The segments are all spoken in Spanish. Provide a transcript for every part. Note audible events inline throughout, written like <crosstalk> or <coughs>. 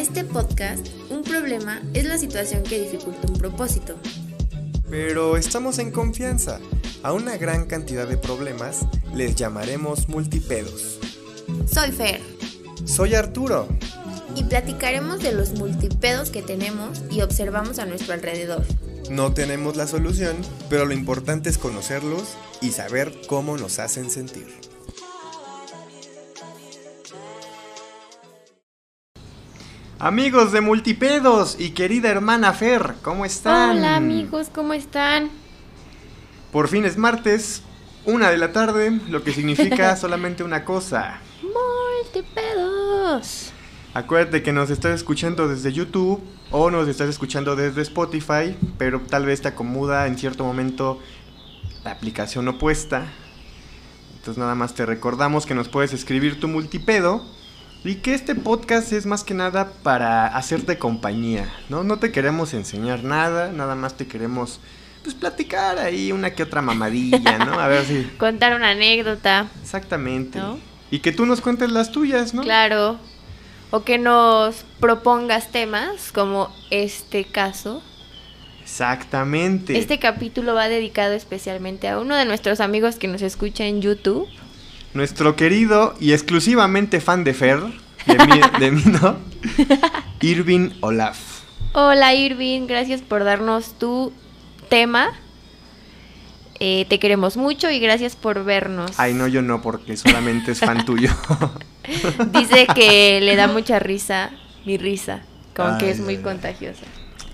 Para este podcast, un problema es la situación que dificulta un propósito. Pero estamos en confianza. A una gran cantidad de problemas les llamaremos multipedos. Soy Fer Soy Arturo. y platicaremos de los multipedos que tenemos y observamos a nuestro alrededor. No tenemos la solución, pero lo importante es conocerlos y saber cómo nos hacen sentir. Amigos de Multipedos y querida hermana Fer, ¿cómo están? Hola amigos, ¿cómo están? Por fin es martes, una de la tarde, lo que significa <laughs> solamente una cosa. Multipedos. Acuérdate que nos estás escuchando desde YouTube o nos estás escuchando desde Spotify, pero tal vez te acomoda en cierto momento la aplicación opuesta. Entonces nada más te recordamos que nos puedes escribir tu multipedo y que este podcast es más que nada para hacerte compañía, ¿no? No te queremos enseñar nada, nada más te queremos pues platicar ahí una que otra mamadilla, ¿no? A ver si <laughs> Contar una anécdota, exactamente. ¿no? Y que tú nos cuentes las tuyas, ¿no? Claro. O que nos propongas temas, como este caso. Exactamente. Este capítulo va dedicado especialmente a uno de nuestros amigos que nos escucha en YouTube. Nuestro querido y exclusivamente fan de Fer, de mí, de mí no, <laughs> Irving Olaf. Hola Irving, gracias por darnos tu tema. Eh, te queremos mucho y gracias por vernos. Ay, no, yo no, porque solamente es fan <laughs> tuyo. Dice que le da mucha risa, mi risa, como que es muy ay, contagiosa.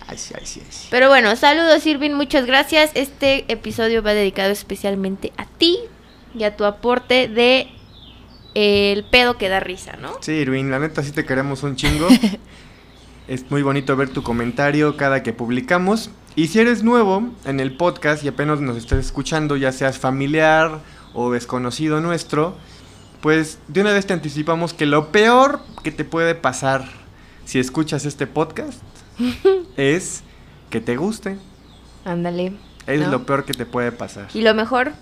Ay, sí, ay, sí, ay, sí. Pero bueno, saludos Irving, muchas gracias. Este episodio va dedicado especialmente a ti y a tu aporte de eh, el pedo que da risa, ¿no? Sí, Irving, la neta sí te queremos un chingo. <laughs> es muy bonito ver tu comentario cada que publicamos. Y si eres nuevo en el podcast y apenas nos estés escuchando, ya seas familiar o desconocido nuestro, pues de una vez te anticipamos que lo peor que te puede pasar si escuchas este podcast <laughs> es que te guste. Ándale. Es ¿no? lo peor que te puede pasar. Y lo mejor,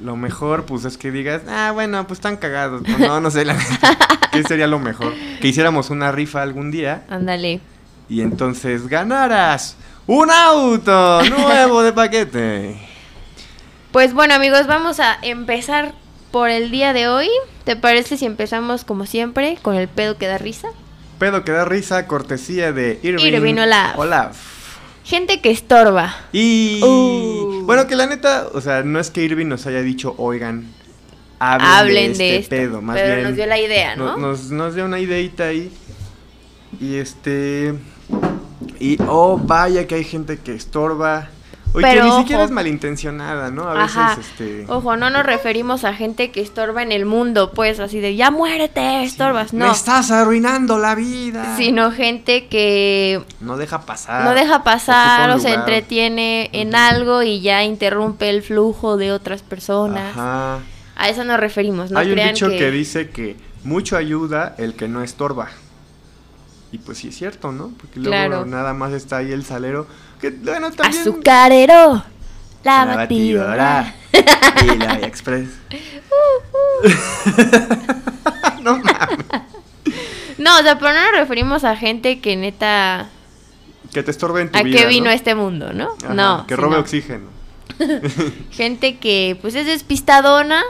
Lo mejor, pues es que digas, ah, bueno, pues están cagados. No, no, no sé, la. <laughs> ¿Qué sería lo mejor? Que hiciéramos una rifa algún día ándale. y entonces ganaras un auto nuevo de paquete. Pues bueno amigos, vamos a empezar por el día de hoy. ¿Te parece si empezamos como siempre con el pedo que da risa? Pedo que da risa, cortesía de Irving, Irving Olaf. Olaf. Gente que estorba. Y Uh. bueno, que la neta, o sea, no es que Irving nos haya dicho, oigan, hablen, Hablen de, de, este esto. pedo, más pero bien. nos dio la idea, No- ¿no? Nos, nos dio una ideita ahí. Y este. Y oh, vaya que hay gente que estorba. Oye, que Pero ni ojo. siquiera es malintencionada, ¿no? A veces, Ajá. este. Ojo, no nos referimos a gente que estorba en el mundo, pues así de ya muérete, estorbas, Me no. estás arruinando la vida. Sino gente que No deja pasar. no deja pasar o se entretiene en algo y ya interrumpe el flujo de otras personas. Ajá. A eso nos referimos, no Hay un crean dicho que... que... dice que mucho ayuda el que no estorba. Y pues sí es cierto, ¿no? Porque luego Claro. nada más está ahí el salero. Que bueno, también. Azucarero, la, La batidora. batidora. <laughs> y la Express. <laughs> no mames. No, o sea, pero no nos referimos a gente que neta... Que te estorbe en tu ¿A vida. qué vino ¿no? este mundo, no? Ajá, no. Que sino robe oxígeno. <laughs> Gente que pues es despistadona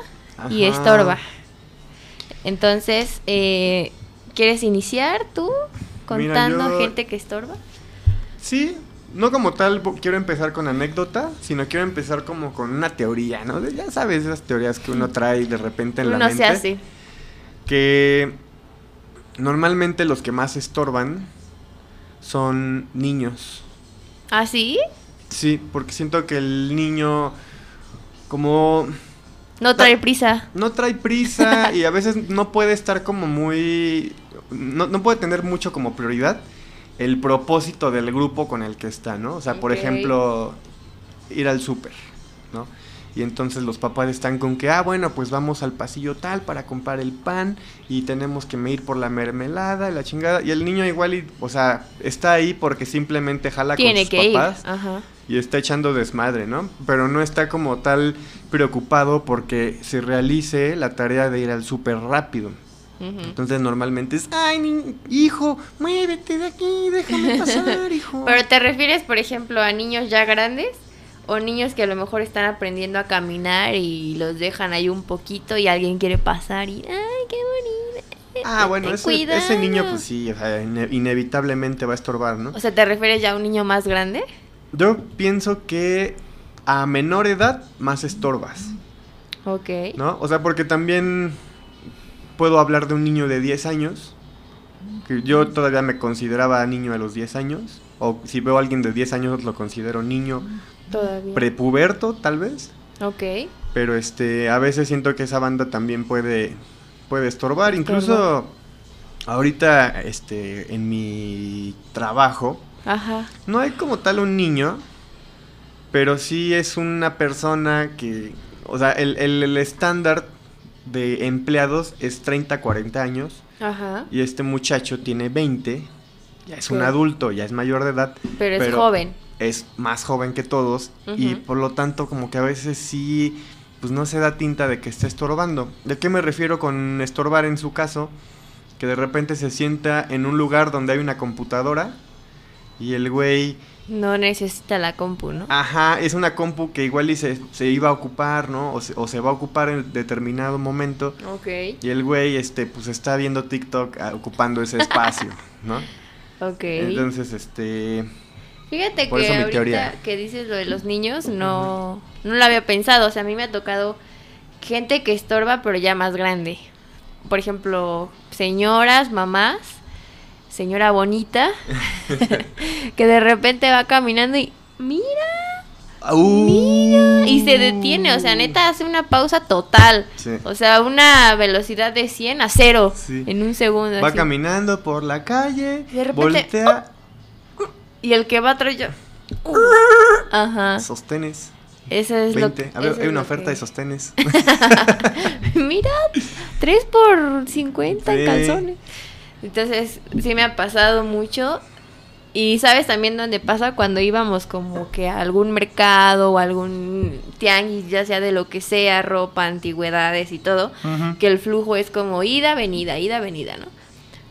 y Ajá. estorba. Entonces, eh, ¿quieres iniciar tú contando yo- gente que estorba? Sí, no como tal quiero empezar con anécdota, sino quiero empezar como con una teoría, ¿no? Ya sabes, esas teorías que uno trae de repente en la mente. se hace. Que normalmente los que más estorban son niños. ¿Ah, sí? Sí, porque siento que el niño como No trae prisa. no trae prisa y a veces no puede estar como muy no, no puede tener mucho como prioridad el propósito del grupo con el que está, ¿no? O sea, por ejemplo, ir al súper, ¿no? Y entonces los papás están con que, ah, bueno, pues vamos al pasillo tal para comprar el pan y tenemos que ir por la mermelada y la chingada. Y el niño igual, y, o sea, está ahí porque simplemente jala Tiene con sus que papás ir. Ajá. Y está echando desmadre, ¿no? Pero no está como tal preocupado porque se realice la tarea de ir al súper rápido. Entonces normalmente es, ay, ni- hijo, muévete de aquí, déjame pasar, <laughs> hijo. Pero te refieres, por ejemplo, a niños ya grandes o niños que a lo mejor están aprendiendo a caminar y los dejan ahí un poquito y alguien quiere pasar y, ay, qué bonito. Ah, bueno, ese, ese niño cuidado". pues sí, o sea, ine- inevitablemente va a estorbar, ¿no? O sea, ¿te refieres ya a un niño más grande? Yo pienso que a menor edad más estorbas, Ok. ¿no? O sea, porque también puedo hablar de un niño de 10 años, que yo todavía me consideraba niño a los 10 años, o si veo a alguien de 10 años lo considero niño Todavía. prepuberto, tal vez. ok. Pero este, a veces siento que esa banda también puede, puede estorbar. Incluso ahorita, este, en mi trabajo, Ajá. no hay como tal un niño, pero sí es una persona que, o sea, el, el- el estándar de empleados es 30, 40 años Ajá. y este muchacho tiene 20, ya es un adulto, ya es mayor de edad, Pero es joven. es más joven que todos y por lo tanto como que a veces sí pues no se da tinta de que está estorbando. ¿De qué me refiero con estorbar en su caso? Que de repente se sienta en un lugar donde hay una computadora y el güey, No necesita la compu, ¿no? ajá, es una compu que igual y se, se iba a ocupar, ¿no? O se, o se va a ocupar en determinado momento Ok. y el güey este pues está viendo TikTok ah, ocupando ese espacio, <laughs> ¿no? Ok. Entonces, este Fíjate Por que eso mi ahorita teoría. que dices lo de los niños, no, no lo había pensado. O sea, a mí me ha tocado gente que estorba, pero ya más grande. Por ejemplo, señoras, mamás, señora bonita, <laughs> que de repente va caminando y mira, ¡Uh! y se detiene. O sea, neta hace una pausa total. Sí. O sea, una velocidad de 100 a 0 Sí. en un segundo. Va así. caminando por la calle, De repente, voltea, Y el que va atrás yo. uh, Ajá. sostenes, Eso es lo 20. que. A ver, eso hay una lo oferta que- de sostenes. <laughs> Mira, 3 por 50 en calzones. Entonces, sí me ha pasado mucho. Y sabes también dónde pasa cuando íbamos como que a algún mercado o algún tianguis, ya sea de lo que sea, ropa, antigüedades y todo, que el flujo es como ida, venida, ida, venida, ¿no?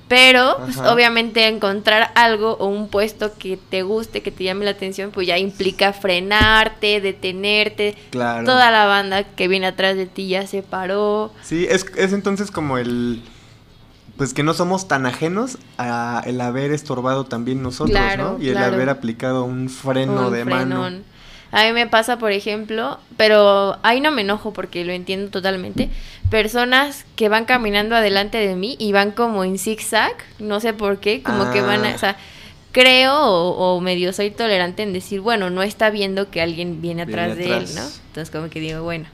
Pero, pues, obviamente, encontrar algo o un puesto que te guste, que te llame la atención, pues ya implica frenarte, detenerte. Claro. Toda la banda que viene atrás de ti ya se paró. Sí, es, es entonces como el... Pues que no somos tan ajenos a el haber estorbado también nosotros, Claro, ¿no? Y el claro. haber aplicado un freno un de mano. A mí me pasa, por ejemplo, pero ahí no me enojo porque lo entiendo totalmente. Personas que van caminando adelante de mí y van como en zigzag, no sé por qué, como que van a, Ah. o sea, creo o, o medio soy tolerante en decir, bueno, no está viendo que alguien viene Viene atrás de él, atrás. ¿no? Entonces como que digo, bueno.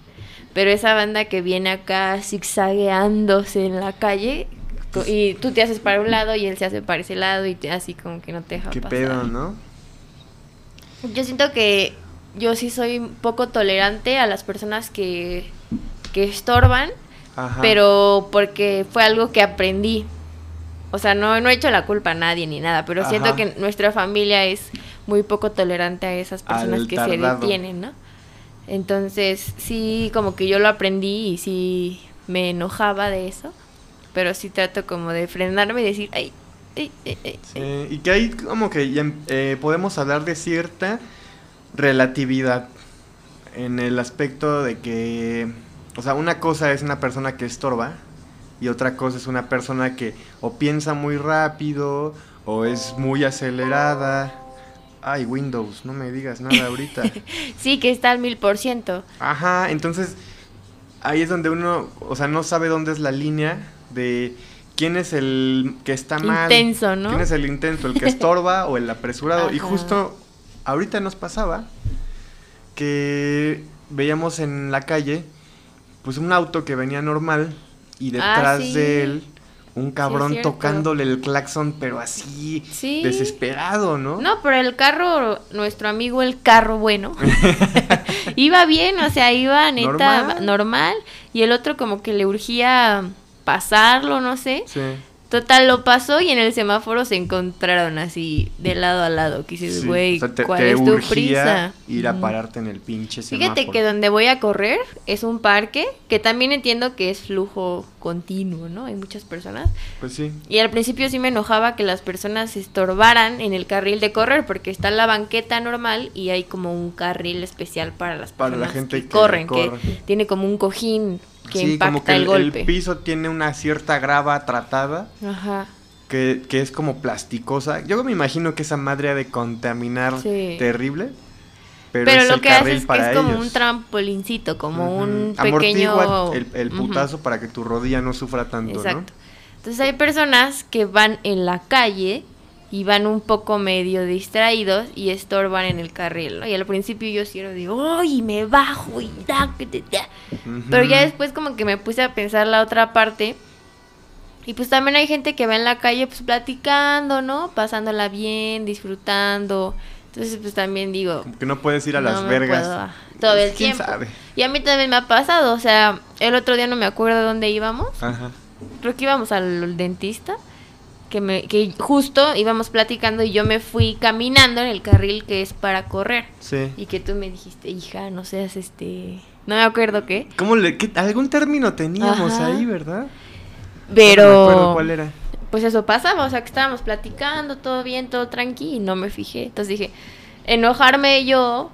Pero esa banda que viene acá zigzagueándose en la calle y tú te haces para un lado y él se hace para ese lado y te, así como que no te deja Qué pasar. pedo, ¿no? Yo siento que yo sí soy poco tolerante a las personas que, que estorban, Ajá. pero porque fue algo que aprendí. O sea, no, no he hecho la culpa a nadie ni nada, pero siento que nuestra familia es muy poco tolerante a esas personas Al que se detienen, ¿no? Entonces, sí, como que yo lo aprendí y sí me enojaba de eso, pero sí trato como de frenarme y decir, ay, ay, ay, ay, Sí, y que ahí como que ya, eh, podemos hablar de cierta relatividad en el aspecto de que, o sea, una cosa es una persona que estorba y otra cosa es una persona que o piensa muy rápido o es muy acelerada. Ay, Windows, no me digas nada ahorita. <laughs> Sí, que está al mil por ciento. Ajá, entonces ahí es donde uno, o sea, no sabe dónde es la línea de quién es el que está mal. Intenso, ¿no? ¿Quién es el intenso? ¿El que <laughs> estorba o el apresurado? Y justo ahorita nos pasaba que veíamos en la calle pues un auto que venía normal y detrás Ah, sí. de él un cabrón tocándole el claxon pero así Sí. desesperado, ¿no? No, pero el carro, nuestro amigo el carro bueno, <laughs> iba bien, o sea, iba neta Normal. normal. y el otro como que le urgía pasarlo, no sé, Sí. Total, lo pasó y en el semáforo se encontraron así de lado a lado. Que dices, Sí, güey, o sea, te- ¿cuál te es tu prisa? Ir a pararte en el pinche Fíjate semáforo. que donde voy a correr es un parque que también entiendo que es flujo continuo, ¿no? Hay muchas personas. Pues sí. Y al principio sí me enojaba que las personas se estorbaran en el carril de correr porque está la banqueta normal y hay como un carril especial para las Para personas la gente que, que corren, corre. que tiene como un cojín que sí, impacta como que el, el, golpe. el piso tiene una cierta grava tratada Ajá. que, que es como plasticosa. Yo me imagino que esa madre ha de contaminar Sí. terrible. Pero, Pero, es lo el que hace es que es como un trampolincito, como un pequeño... Amortigua el, el putazo para que tu rodilla no sufra tanto, Exacto. Entonces hay personas que van en la calle y van un poco medio distraídos y estorban en el carril, ¿no? Y al principio yo sí era de, ¡ay, me bajo! y da, que te da". ¿no? Ujú. Pero ya después como que me puse a pensar la otra parte. Y pues también hay gente que va en la calle pues platicando, ¿no? Pasándola bien, disfrutando. Entonces pues también digo, Como que no puedes ir a no las vergas. puedo, ah, todo el ¿Quién tiempo. sabe? Y a mí también me ha pasado, o sea, el otro día no me acuerdo dónde íbamos. Ajá. Creo que íbamos al dentista. Que, me, que justo íbamos platicando y yo me fui caminando en el carril que es para correr. Sí. Y que tú me dijiste, hija, no seas este... No me acuerdo qué. ¿Cómo le, qué- algún término teníamos Ajá. ahí, ¿verdad? Pero... No me acuerdo cuál era. Pues eso pasaba, o sea, que estábamos platicando, todo bien, todo tranqui, y no me fijé. Entonces dije, enojarme yo,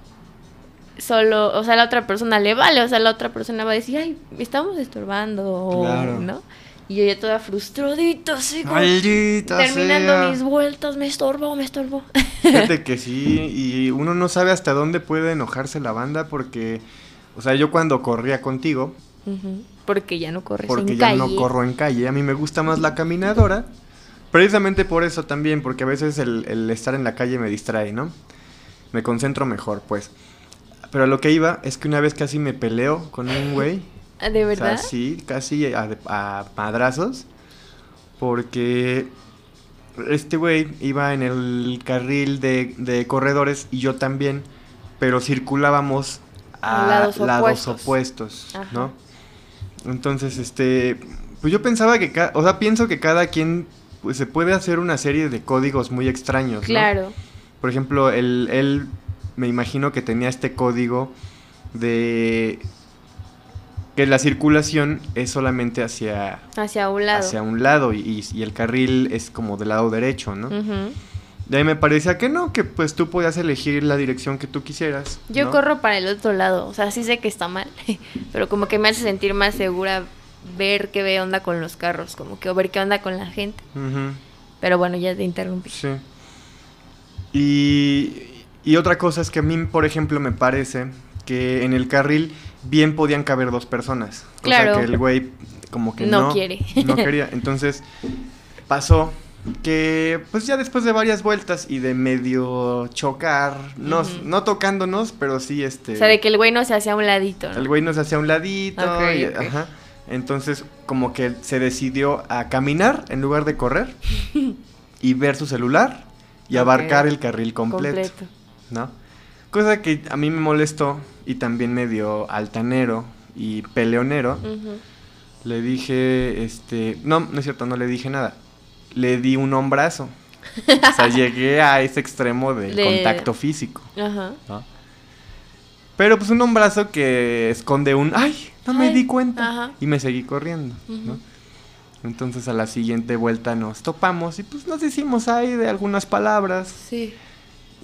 solo, o sea, la otra persona le vale, o sea, la otra persona va a decir, ay, estamos estorbando, o, Claro. ¿no? Y yo ya toda frustradita, así como Maldita terminando sea. mis vueltas, me estorbó, me estorbó. Fíjate que sí, <laughs> y uno no sabe hasta dónde puede enojarse la banda porque, o sea, yo cuando corría contigo, Porque ya no corres porque en ya calle. no corro en calle, a mí me gusta más la caminadora, precisamente por eso también, porque a veces el, el estar en la calle me distrae, ¿no? Me concentro mejor, pues. Pero a lo que iba es que una vez casi me peleo con un güey. Ah, ¿De O verdad? sea, sí, casi a, a madrazos. Porque este güey iba en el carril de, de corredores y yo también, pero circulábamos a Lados lados, opuestos. opuestos. Entonces, este, pues yo pensaba que, o sea, pienso que cada quien pues, se puede hacer una serie de códigos muy extraños, ¿no? Claro. Por ejemplo, él, él me imagino que tenía este código de que la circulación es solamente hacia, Hacia un lado. hacia un lado y, y- el carril es como del lado derecho, ¿no? De ahí me parecía que no, que pues tú podías elegir la dirección que tú quisieras. Yo ¿no? corro para el otro lado, o sea, sí sé que está mal, <laughs> pero como que me hace sentir más segura ver qué ve onda con los carros, como que o ver qué onda con la gente. Pero bueno, ya te interrumpí. sí. Y, y otra cosa es que a mí, por ejemplo, me parece que en el carril bien podían caber dos personas. Claro. que el güey como que No no, quiere. No quería. Entonces pasó que pues ya después de varias vueltas y de medio chocar, no, Ujú. no tocándonos, pero sí este... O sea, de que el güey no se hacía un ladito, ¿no? El güey nos hacía un ladito. Y- ajá. Entonces, como que se decidió a caminar en lugar de correr <laughs> y ver su celular y abarcar el carril completo, Completo. ¿no? Cosa que a mí me molestó y también medio altanero y peleonero. Ujú. Le dije, este, no, no es cierto, no le dije nada. Le di un hombrazo. o sea, <laughs> llegué a ese extremo del De- contacto físico. Ajá. ¿no? Pero pues un hombrazo que esconde un, ay, no me di cuenta. ajá. Y me seguí corriendo. Entonces a la siguiente vuelta nos topamos y pues nos hicimos ahí de algunas palabras. Sí.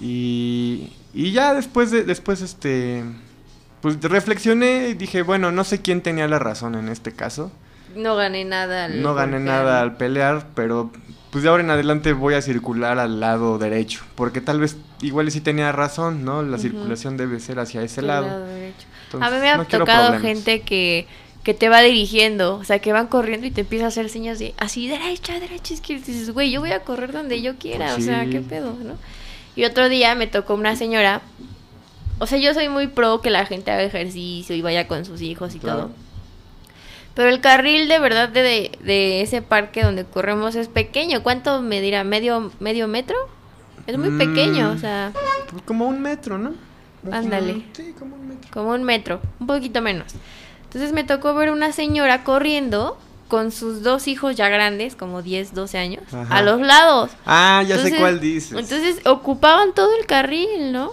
Y, y ya después de, después este, pues reflexioné y dije, bueno, no sé quién tenía la razón en este caso. No gané nada. al No gané golpear. nada al pelear, pero pues de ahora en adelante voy a circular al lado derecho, porque tal vez igual sí tenía razón, ¿no? La Ujú. circulación debe ser hacia ese Del lado. derecho. Entonces, a mí me ha no tocado gente que, que te va dirigiendo, o sea, que van corriendo y te empieza a hacer señas de así, derecha, derecha, izquierda. Y dices, güey, yo voy a correr donde yo quiera, Pues o sea, qué pedo, ¿no? Y otro día me tocó una señora, o sea, yo soy muy pro que la gente haga ejercicio y vaya con sus hijos y Claro. todo. Pero el carril de verdad de, de, de ese parque donde corremos es pequeño. ¿Cuánto me dirá? ¿Medio, medio metro? Es muy pequeño, o Mm. sea, como un metro, ¿no? Ándale. Sí, como un metro. como un metro, un poquito menos. Entonces me tocó ver una señora corriendo con sus dos hijos ya grandes, como 10, 12 años, Ajá. a los lados. Ah, ya sé cuál dices. Entonces ocupaban todo el carril, ¿no?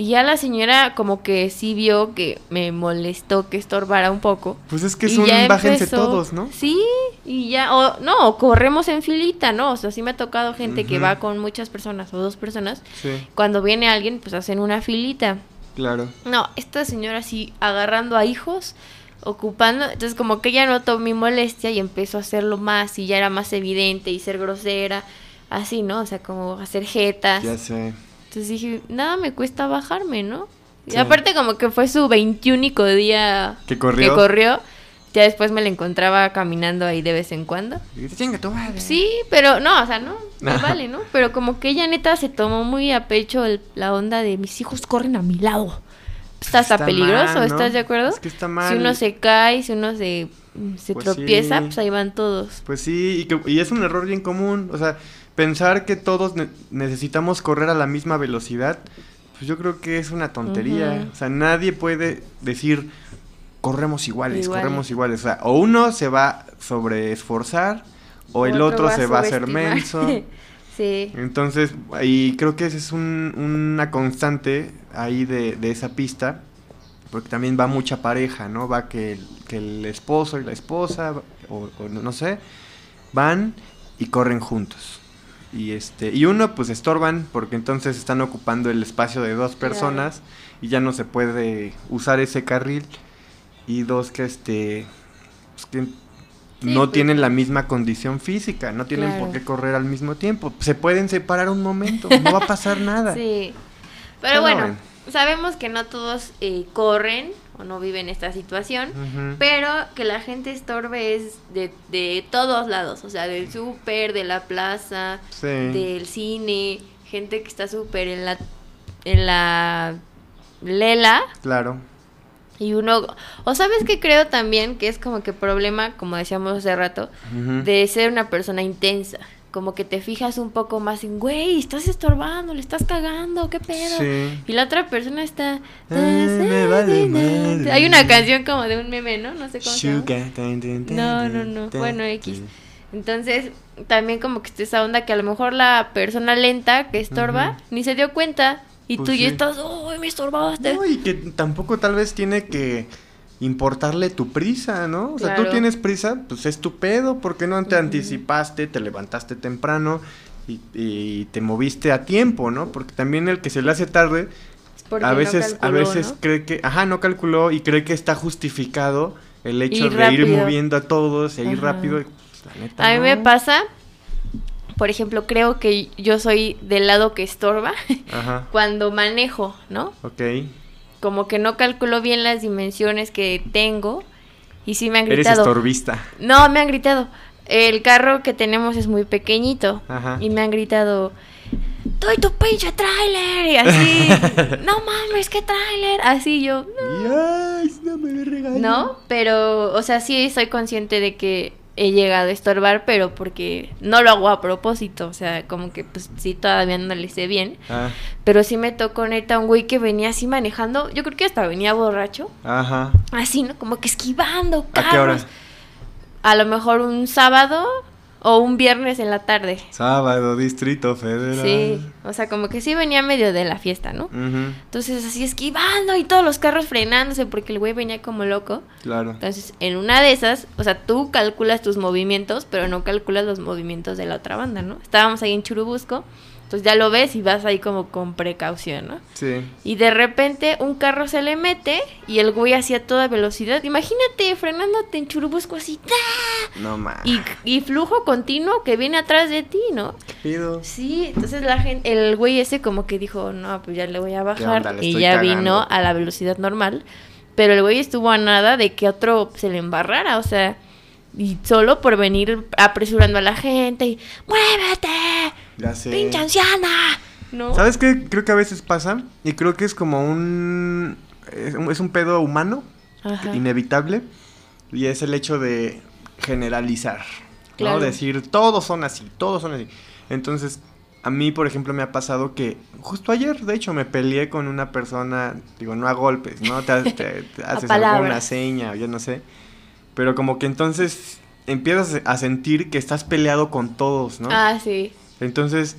Y ya la señora como que sí vio que me molestó que estorbara un poco. pues es que es un bájense empezó- todos, ¿no? Sí, y ya, o no, o corremos en filita, ¿no? O sea, sí me ha tocado gente que va con muchas personas o dos personas. Sí, Cuando viene alguien, pues hacen una filita. claro. No, esta señora sí agarrando a hijos, ocupando, entonces como que ella notó mi molestia y empezó a hacerlo más y ya era más evidente y ser grosera, así, ¿no? O sea, como hacer jetas. Ya sé. Entonces dije, nada me cuesta bajarme, ¿no? Y aparte como que fue su veintiúnico día ¿Que corrió? que corrió, ya después me la encontraba caminando ahí de vez en cuando. Y "Chinga tu madre". Sí, pero no, o sea, no, <laughs> Ajá. vale, ¿no? Pero como que ella neta se tomó muy a pecho el- la onda de mis hijos corren a mi lado. Está hasta Está peligroso, mal, ¿no? ¿estás de acuerdo? Es que está mal. Si uno se cae, si uno se, se Pues tropieza, sí. pues ahí van todos. Pues sí, y, que- y es un error bien común. O sea, pensar que todos ne- necesitamos correr a la misma velocidad, pues yo creo que es una tontería. O sea, nadie puede decir corremos iguales, Igual. corremos iguales. O sea, o uno se va a sobreesforzar o el otro, se va a hacer menso. <laughs> sí. Entonces, y creo que esa es un- una constante ahí de, de esa pista, porque también va mucha pareja, ¿no? Va que el, que el esposo y la esposa, o, no sé, van y corren juntos. Y este y uno pues estorban porque entonces están ocupando el espacio de dos Claro. personas y ya no se puede usar ese carril y dos que este pues, que no pues. tienen la misma condición física, no tienen por qué correr al mismo tiempo. Se pueden separar un momento, <laughs> no va a pasar nada. Sí. Pero Pero bueno, bueno. sabemos que no todos eh, corren o no viven esta situación. Pero que la gente estorbe es de, de todos lados, o sea, del súper, de la plaza, Sí. del cine, gente que está súper en la, en la lela Claro. y uno, o sabes que creo también que es como que problema, como decíamos hace rato, de ser una persona intensa. Como que te fijas un poco más en, güey, estás estorbando, le estás cagando, qué pedo. Sí. Y la otra persona está... Ay, me vale madre. Hay una canción como de un meme, ¿no? No sé cómo se llama. Sugar, tan, tan, No, no, no. Bueno. X. Entonces, también como que está esa onda que a lo mejor la persona lenta que estorba ni se dio cuenta. Y Pues tú ya estás, uy, me estorbaste. No, y que tampoco tal vez tiene que importarle tu prisa, ¿no? O sea, tú tienes prisa, pues es tu pedo, porque no te anticipaste, te levantaste temprano y, y te moviste a tiempo, ¿no? Porque también el que se le hace tarde, a no veces, a veces ¿no? cree que, ajá, no calculó y cree que está justificado el hecho Ir de ir moviendo a todos e ir Ajá. rápido. pues, la neta, A mí me pasa, por ejemplo, creo que yo soy del lado que estorba Ajá, <laughs> cuando manejo, ¿no? ok. Como que no calculo bien las dimensiones que tengo. Y sí me han Eres gritado. estorbista. No, me han gritado. El carro que tenemos es muy pequeñito. Ajá. Y me han gritado, ¡Tú y tu pinche tráiler! Y así, <laughs> no mames, qué tráiler. Así yo, Y, ay, no me no, pero, o sea, sí soy consciente de que he llegado a estorbar, pero porque no lo hago a propósito. O sea, como que pues sí todavía no le sé bien. Ah, Pero sí me tocó neta un güey que venía así manejando. Yo creo que hasta venía borracho. ajá. Así, ¿no? Como que esquivando ¿A carros. qué hora? A lo mejor un sábado o un viernes en la tarde. Sábado, Distrito Federal. Sí, o sea, como que sí venía medio de la fiesta, ¿no? Ujú, Entonces así esquivando y todos los carros frenándose porque el güey venía como loco. claro. Entonces, en una de esas, o sea, tú calculas tus movimientos, pero no calculas los movimientos de la otra banda, ¿no? Estábamos ahí en Churubusco, entonces ya lo ves y vas ahí como con precaución, ¿no? Sí. Y de repente un carro se le mete y el güey hacía toda velocidad. Imagínate frenándote en Churubusco así. No más. y, y flujo continuo que viene atrás de ti, ¿no? ¿Qué pido? Sí, entonces la gente, el güey ese como que dijo, no, pues ya le voy a bajar onda? Y ya cagando. vino a la velocidad normal, pero el güey estuvo a nada de que otro se le embarrara, o sea, y solo por venir apresurando a la gente y muévete, Ya sé. pinche anciana, ¿no? ¿Sabes qué? Creo que a veces pasa y creo que es como un... Es un, es un pedo humano, Ajá. inevitable, y es el hecho de generalizar, Claro. ¿no? Decir, todos son así, todos son así. Entonces, a mí, por ejemplo, me ha pasado que justo ayer, de hecho, me peleé con una persona, digo, no a golpes, ¿no? Te, te- te <laughs> haces alguna seña o yo no sé, pero como que entonces empiezas a sentir que estás peleado con todos, ¿no? Ah, sí. Entonces,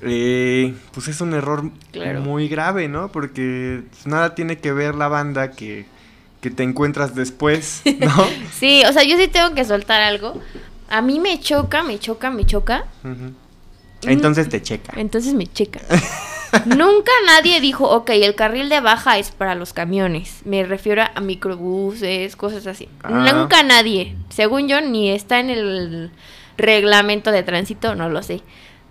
eh, pues es un error Claro. muy grave, ¿no? Porque nada tiene que ver la banda que, que te encuentras después, ¿no? <laughs> Sí, o sea, yo sí tengo que soltar algo. A mí me choca, me choca, me choca. Entonces te checa. Entonces me checa. <laughs> Nunca nadie dijo, ok, el carril de baja es para los camiones. Me refiero a microbuses, cosas así. Ah. Nunca nadie. Según yo, ni está en el reglamento de tránsito, no lo sé.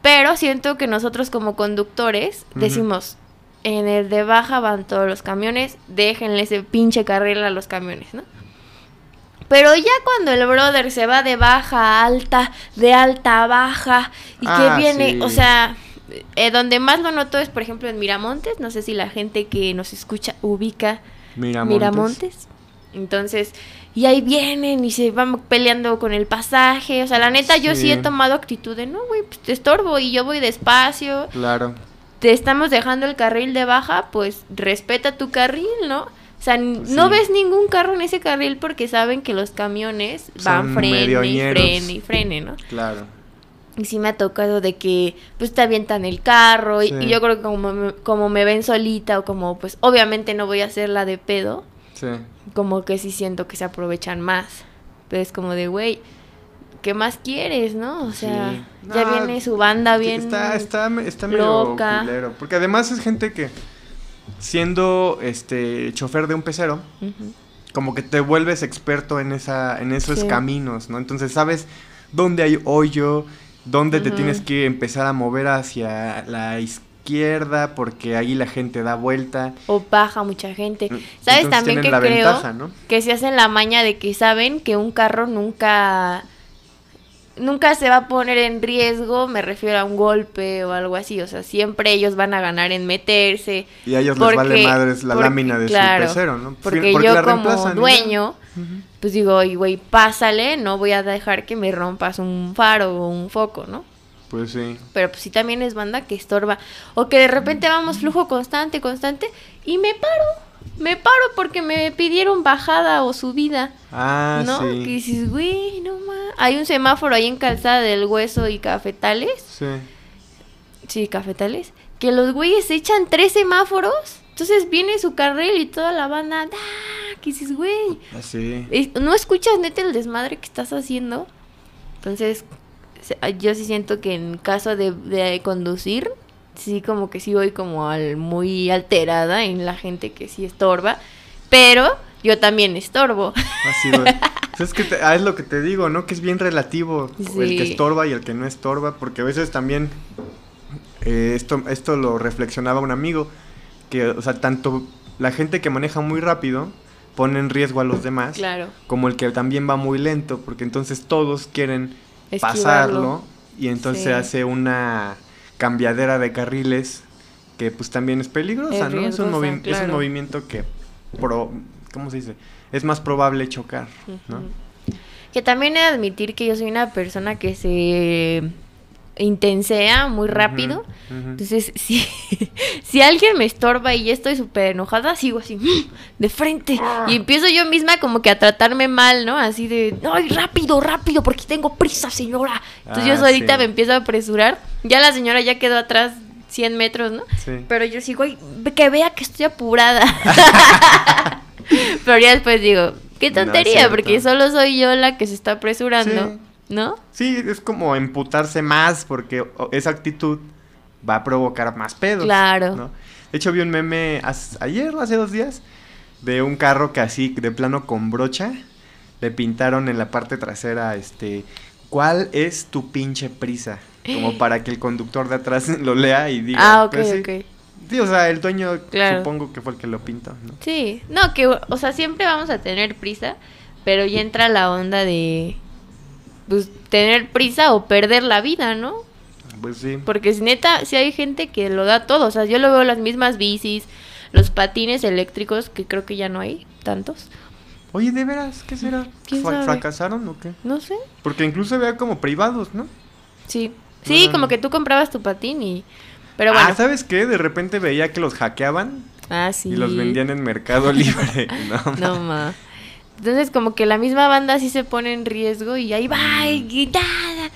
Pero siento que nosotros como conductores decimos, en el de baja van todos los camiones, déjenle ese pinche carril a los camiones, ¿no? Pero ya cuando el brother se va de baja a alta, de alta a baja, y Ah, que viene, sí. o sea, eh, donde más lo noto es, por ejemplo, en Miramontes. No sé si la gente que nos escucha ubica Miramontes. Miramontes. Entonces, y ahí vienen y se van peleando con el pasaje. O sea, la neta, yo sí he tomado actitud de, no, güey, pues te estorbo y yo voy despacio. Claro. Te estamos dejando el carril de baja, pues respeta tu carril, ¿no? O sea, no Sí. ves ningún carro en ese carril porque saben que los camiones van Son frene y frene y frene, ¿no? Claro. Y sí me ha tocado de que pues te avientan el carro y, Sí. y yo creo que como me, como me ven solita o como pues obviamente no voy a hacer la de pedo, Sí. como que sí siento que se aprovechan más. Pero es como de, güey, ¿qué más quieres, no? O sea, Sí. ya viene su banda bien Está, está, está medio loca. culero. Porque además es gente que, siendo este chofer de un pecero, como que te vuelves experto en esa en esos Sí. caminos, ¿no? Entonces sabes dónde hay hoyo, dónde te tienes que empezar a mover hacia la izquierda porque ahí la gente da vuelta. O baja mucha gente. Mm, ¿Sabes entonces también que creo? ventaja, ¿no? Que se hacen la maña de que saben que un carro nunca nunca se va a poner en riesgo, me refiero a un golpe o algo así, o sea, siempre ellos van a ganar en meterse. Y a ellos les vale madres la porque- lámina de claro, su pecero, ¿no? Porque, yo como dueño, pues digo, "Oye, güey, pásale, no voy a dejar que me rompas un faro o un foco, ¿no? Pues sí. Pero pues sí también es banda que estorba. O que de repente vamos flujo constante, constante, y me paro. Me paro porque me pidieron bajada o subida. Ah, ¿No? sí. Que dices, güey, no más. Hay un semáforo ahí en Calzada del Hueso y Cafetales. Sí. Sí, Cafetales. Que los güeyes echan tres semáforos. Entonces viene su carril y toda la banda. ¡Ah! Que dices, güey. Así. es- ¿No escuchas neta el desmadre que estás haciendo? Entonces, se- yo sí siento que en caso de, de conducir, sí como que sí voy como al, muy alterada en la gente que sí estorba. Pero yo también estorbo. Así. <laughs> Pues es que te- ah, es lo que te digo, ¿no? Que es bien relativo el que estorba y el que no estorba, porque a veces también eh, esto, esto lo reflexionaba un amigo, que, o sea, tanto la gente que maneja muy rápido pone en riesgo a los demás, Claro. como el que también va muy lento, porque entonces todos quieren Esquivarlo. pasarlo y entonces Sí. hace una cambiadera de carriles que pues también es peligrosa, Es ¿no? Es un, riesgosa, movi- es un claro. movimiento que, pro- ¿cómo se dice? Es más probable chocar, ¿no? Que también he de admitir que yo soy una persona que se intensea muy rápido. Entonces, <laughs> si, si alguien me estorba y ya estoy súper enojada, sigo así, "Mm", de frente. Y empiezo yo misma como que a tratarme mal, ¿no? Así de, ¡ay, rápido, rápido! Porque tengo prisa, señora. Entonces yo Ah, solita sí. me empiezo a apresurar. Ya la señora ya quedó atrás 100 metros, ¿no? Sí. Pero yo sigo, "Ay, que vea que estoy apurada. <laughs> Pero ya después digo, qué tontería, porque solo soy yo la que se está apresurando, Sí. ¿No? Sí, es como emputarse más porque esa actitud va a provocar más pedos. Claro. ¿no? De hecho, vi un meme ayer hace dos días de un carro que así, de plano con brocha, le pintaron en la parte trasera, este, ¿cuál es tu pinche prisa? Como <gasps> para que el conductor de atrás <laughs> lo lea y diga. Ah, ok, pues sí. ok. Sí, o sea, el dueño Claro. supongo que fue el que lo pintó, ¿no? Sí, no, que, o sea, siempre vamos a tener prisa, pero ya entra la onda de, pues, tener prisa o perder la vida, ¿no? Pues sí. Porque si neta, si hay gente que lo da todo, o sea, yo lo veo las mismas bicis, los patines eléctricos, que creo que ya no hay tantos, Oye, ¿de veras? ¿Qué será? ¿Quién Fra- sabe? ¿Fracasaron o qué? no sé, Porque incluso vea como privados, ¿no? sí. Sí, Ah. como que tú comprabas tu patín y... Pero bueno. Ah, ¿sabes qué? De repente veía que los hackeaban Ah, sí. y los vendían en Mercado <laughs> Libre. No, <laughs> No, ma. Entonces como que la misma banda sí se pone en riesgo y ahí va y guitarra.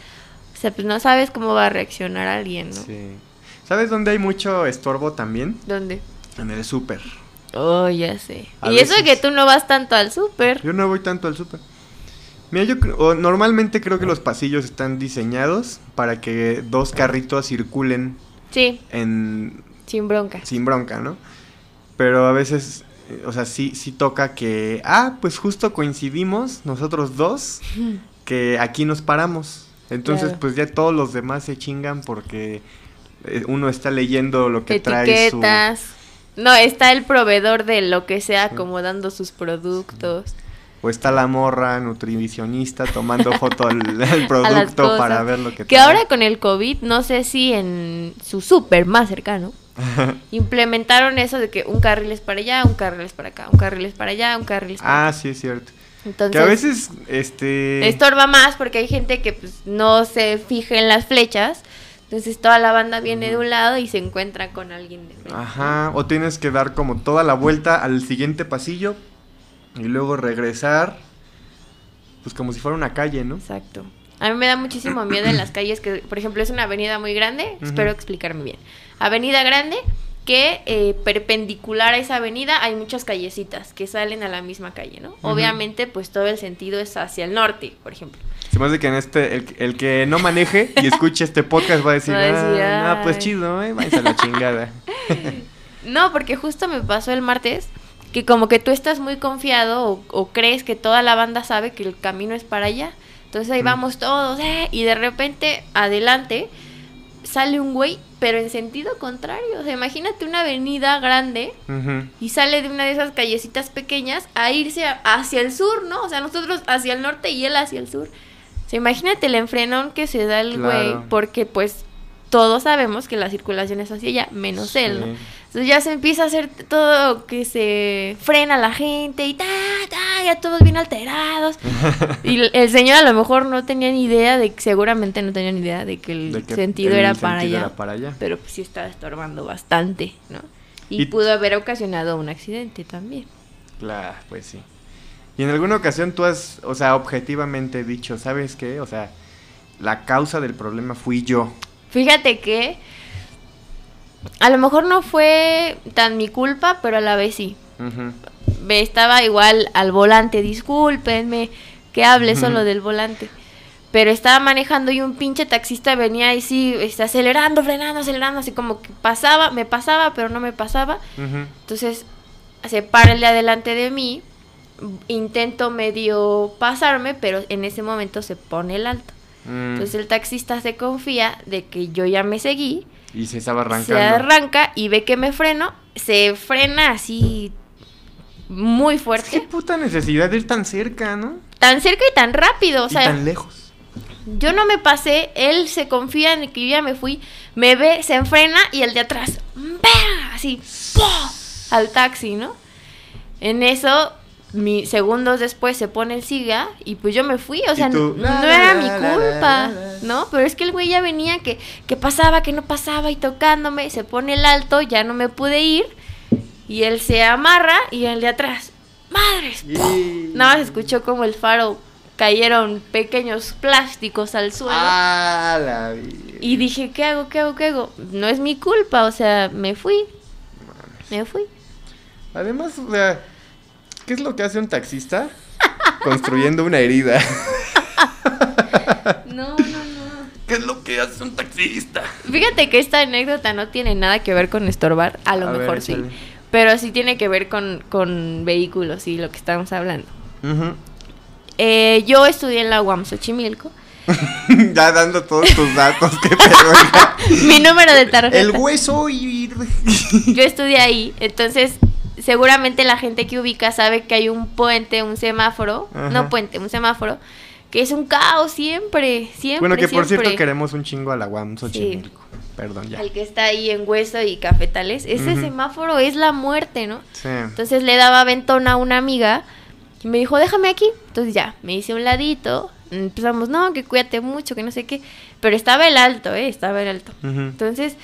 O sea, pues no sabes cómo va a reaccionar alguien, ¿no? Sí. ¿Sabes dónde hay mucho estorbo también? ¿Dónde? En el súper. Oh, ya sé. A y eso veces. que tú no vas tanto al súper. Yo no voy tanto al súper. Mira, yo o normalmente creo que los pasillos están diseñados para que dos carritos circulen Sí, en sin bronca. sin bronca, ¿no? Pero a veces, o sea, sí, sí toca que, ah, pues justo coincidimos nosotros dos, <laughs> que aquí nos paramos. Entonces, Claro. pues ya todos los demás se chingan porque eh, uno está leyendo lo que trae su... Etiquetas. No, está el proveedor de lo que sea acomodando sus productos. O está la morra nutricionista tomando foto al, <laughs> al producto para ver lo que Que trae. ahora con el COVID, no sé si en su súper más cercano, <laughs> implementaron eso de que un carril es para allá, un carril es para acá, un carril es para allá, un carril es para ah, acá. sí, es cierto. Entonces, que a veces, este... estorba más porque hay gente que pues, no se fija en las flechas. Entonces toda la banda viene de un lado y se encuentra con alguien de frente. Ajá, o tienes que dar como toda la vuelta al siguiente pasillo y luego regresar, pues como si fuera una calle, ¿no? Exacto. A mí me da muchísimo miedo en las <coughs> calles que, por ejemplo, es una avenida muy grande, Ujú. espero explicarme bien. Avenida grande que eh, perpendicular a esa avenida hay muchas callecitas que salen a la misma calle, ¿no? Obviamente, pues todo el sentido es hacia el norte, por ejemplo. Se me hace que en este, el, el que no maneje y <laughs> escuche este podcast va a decir, Va a decir, ah, no, pues chido, ¿eh? Váyanse a la chingada. <laughs> No, porque justo me pasó el martes que como que tú estás muy confiado o, o crees que toda la banda sabe que el camino es para allá. Entonces ahí Mm. vamos todos, ¿eh? Y de repente, adelante, sale un güey, pero en sentido contrario. O sea, imagínate una avenida grande y sale de una de esas callecitas pequeñas a irse a- hacia el sur, ¿no? O sea, nosotros hacia el norte y él hacia el sur. O sea, imagínate el enfrenón que se da el güey, porque pues todos sabemos que la circulación es hacia allá, menos él, ¿no? Entonces ya se empieza a hacer todo que se frena la gente y ta, ta, ya todos bien alterados. <laughs> y el, señor a lo mejor no tenía ni idea de, seguramente no tenía ni idea de que el De que sentido el era para sentido allá. era para allá. Pero pues sí estaba estorbando bastante, ¿no? Y, Y- pudo haber ocasionado un accidente también. Claro, pues sí. Y en alguna ocasión tú has, o sea, objetivamente dicho, ¿sabes qué? O sea, la causa del problema fui yo. Fíjate que a lo mejor no fue tan mi culpa, pero a la vez sí. Estaba igual al volante, discúlpenme que hable solo del volante. Pero estaba manejando y un pinche taxista venía ahí sí, este, acelerando, frenando, acelerando, así como que pasaba, me pasaba, pero no me pasaba. Entonces se para el de adelante de mí, intento medio pasarme, pero en ese momento se pone el alto. Mm. Entonces el taxista se confía de que yo ya me seguí, Y se estaba se arrancando. arranca y ve que me freno, se frena así muy ¿Qué fuerte, puta necesidad de ir tan cerca, no? tan cerca y tan rápido, o y sea, tan lejos. yo no me pasé, él se confía en que yo ya me fui, me ve, se enfrena y el de atrás, ¡pam! así, ¡pum! al taxi, ¿no? En eso, mi, segundos después se pone el siga y pues yo me fui, o sea, no la, era la, mi culpa, la. ¿no? Pero es que el güey ya venía que, que pasaba, que no pasaba y tocándome, se pone el alto, ya no me pude ir y él se amarra y el de atrás, ¡madres! Nada más escuchó como el faro cayeron pequeños plásticos al suelo. Ah, la vida. Y dije, ¿qué hago? ¿Qué hago? ¿Qué hago? No es mi culpa, o sea, me fui. Me fui. Además, o sea, ¿qué es lo que hace un taxista? Construyendo una herida. <laughs> No, no, no. ¿Qué es lo que hace un taxista? Fíjate que esta anécdota no tiene nada que ver con estorbar, a lo A ver, mejor sí. échale. Pero sí tiene que ver con, con vehículos y lo que estamos hablando. Eh, yo estudié en la UAM Xochimilco. <laughs> ya dando todos tus datos, qué pedo. hija. <laughs> Mi número de tarjeta. El hueso y... Yo estudié ahí, entonces seguramente la gente que ubica sabe que hay un puente, un semáforo, Ajá. no puente, un semáforo, que es un caos siempre, siempre. bueno, que por siempre. cierto queremos un chingo a la UAM Xochimilco. Perdón, ya. El que está ahí en Hueso y Cafetales, ese semáforo es la muerte, ¿no? Sí. Entonces le daba aventón a una amiga y me dijo, déjame aquí. Entonces ya, me hice un ladito, empezamos, no, que cuídate mucho, que no sé qué. Pero estaba el alto, ¿eh? Estaba el alto. Entonces,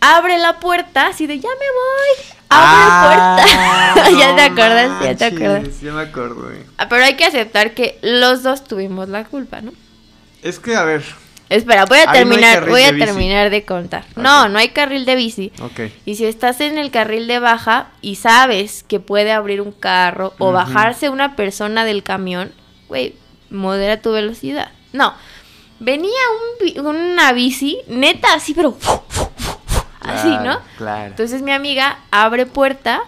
abre la puerta, así de, ya me voy. Abre puerta. <laughs> ya te acuerdas, ya te acuerdas. Ya me acuerdo, ah, Pero hay que aceptar que los dos tuvimos la culpa, ¿no? Es que, a ver. Espera, voy a terminar, voy a terminar de contar. No, no hay carril de bici. Ok. Y si estás en el carril de baja y sabes que puede abrir un carro o bajarse una persona del camión, güey, modera tu velocidad. No, venía un, una bici, neta, así, pero así, ¿no? Claro. Entonces mi amiga abre puerta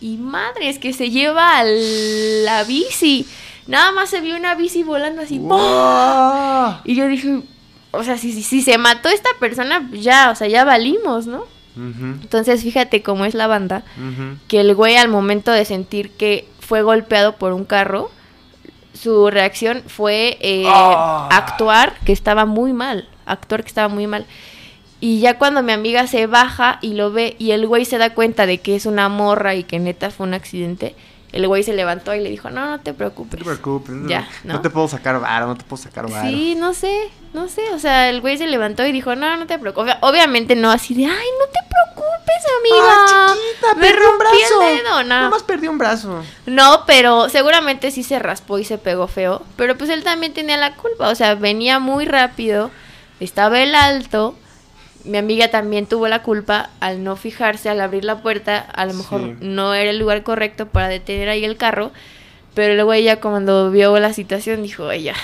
y madre, es que se lleva a la bici. Nada más se vio una bici volando así. Y yo dije, o sea, si, si, se mató esta persona, ya, o sea, ya valimos, ¿no? Entonces fíjate cómo es la banda, que el güey al momento de sentir que fue golpeado por un carro, su reacción fue eh, ah. actuar que estaba muy mal, actuar que estaba muy mal. Y ya cuando mi amiga se baja y lo ve y el güey se da cuenta de que es una morra y que neta fue un accidente, el güey se levantó y le dijo, no, no te preocupes. No te preocupes. Ya, ¿no? te puedo sacar varo, no te puedo sacar varo. Sí, no sé, no sé. O sea, el güey se levantó y dijo, no, no te preocupes. Obviamente no así de, ay, no te preocupes, amiga. Ah, chiquita, me rompí un brazo. el dedo. No. Nomás perdí un brazo. No, pero seguramente sí se raspó y se pegó feo. Pero pues él también tenía la culpa. O sea, venía muy rápido, estaba el alto mi amiga también tuvo la culpa al no fijarse, al abrir la puerta, a lo mejor no era el lugar correcto para detener ahí el carro, pero luego ella cuando vio la situación dijo, ella,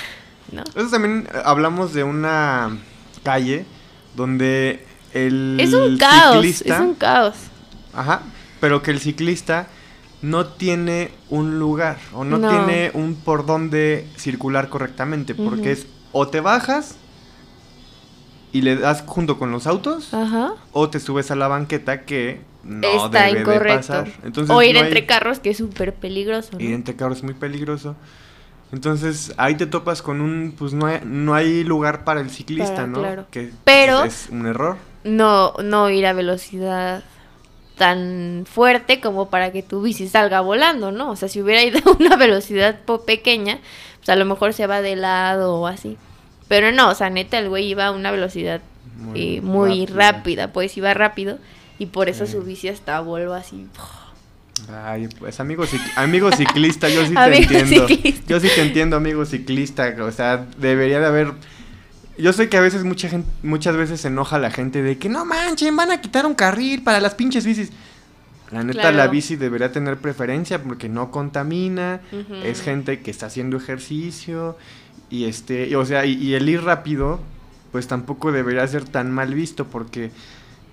¿no? Eso también eh, hablamos de una calle donde el es un caos, es un caos. Ajá, pero que el ciclista no tiene un lugar o no, tiene un por dónde circular correctamente, porque es o te bajas y le das junto con los autos Ajá. o te subes a la banqueta que no Está debe incorrecto. pasar. o ir entre carros que es súper peligroso. Ir entre carros es muy peligroso. Entonces ahí te topas con un, pues no hay, no hay lugar para el ciclista, ¿no? Claro. Que Pero es un error. No, no ir a velocidad tan fuerte como para que tu bici salga volando, ¿no? O sea, si hubiera ido a una <laughs> velocidad pequeña, pues a lo mejor se va de lado o así. Pero no, o sea, neta, el güey iba a una velocidad muy, eh, rápida. pues iba rápido y por eso su bici hasta voló así. Ay, pues amigo, amigo ciclista, yo sí te <laughs> entiendo. Yo sí te entiendo, amigo ciclista. O sea, debería de haber. Yo sé que a veces mucha gente, muchas veces se enoja la gente de que no manchen, van a quitar un carril para las pinches bicis. La neta, la bici debería tener preferencia porque no contamina, es gente que está haciendo ejercicio y este, o sea, y, el ir rápido, pues tampoco debería ser tan mal visto, porque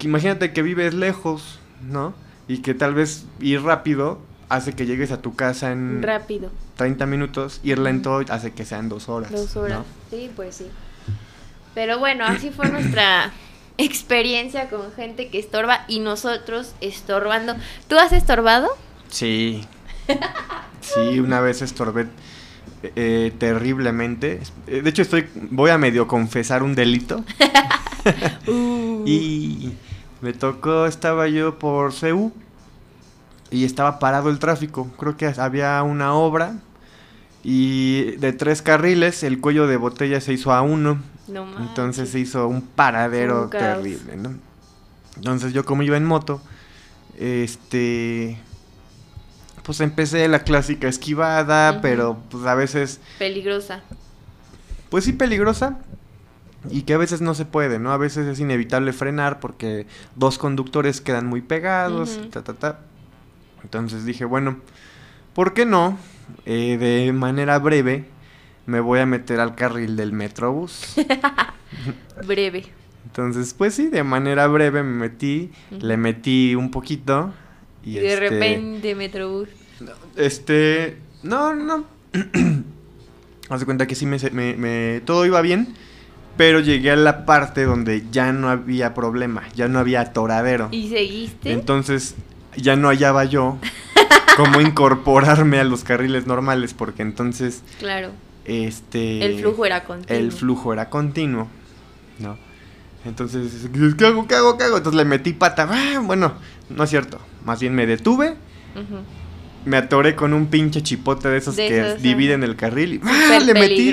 imagínate que vives lejos, ¿no? Y que tal vez ir rápido hace que llegues a tu casa en rápido 30 minutos, ir lento hace que sean dos horas. Dos horas, sí, pues sí. Pero bueno, así fue nuestra <coughs> experiencia con gente que estorba y nosotros estorbando. ¿Tú has estorbado? Sí. Sí, una vez estorbé eh, terriblemente. Eh, de hecho, estoy voy a medio confesar un delito. <laughs> <laughs> Uh. Y me tocó, estaba yo por CEU y estaba parado el tráfico. Creo que había una obra y de tres carriles el cuello de botella se hizo a uno. Entonces se hizo un paradero terrible, Entonces yo como iba en moto, este pues empecé la clásica esquivada, pero pues a veces... Peligrosa. Pues sí, peligrosa. Y que a veces no se puede, ¿no? A veces es inevitable frenar porque dos conductores quedan muy pegados, ta, ta, ta. Entonces dije, bueno, ¿por qué no? Eh, de manera breve me voy a meter al carril del Metrobús. <laughs> breve. Entonces, pues sí, de manera breve me metí, le metí un poquito y, de este, repente Metrobús. Este, no, no. <clears throat> Haz de cuenta que sí me, me, todo iba bien, pero llegué a la parte donde ya no había problema, ya no había atoradero. ¿Y seguiste? Entonces ya no hallaba yo cómo <laughs> incorporarme a los carriles normales, porque entonces... Claro. Este... El flujo era continuo. El flujo era continuo, ¿no? Entonces, ¿qué hago? ¿Qué hago? ¿Qué hago? Entonces le metí pata. Ah, bueno, no es cierto. Más bien me detuve. Me atoré con un pinche chipote de esos que dividen el carril. Y ¡ah! le metí.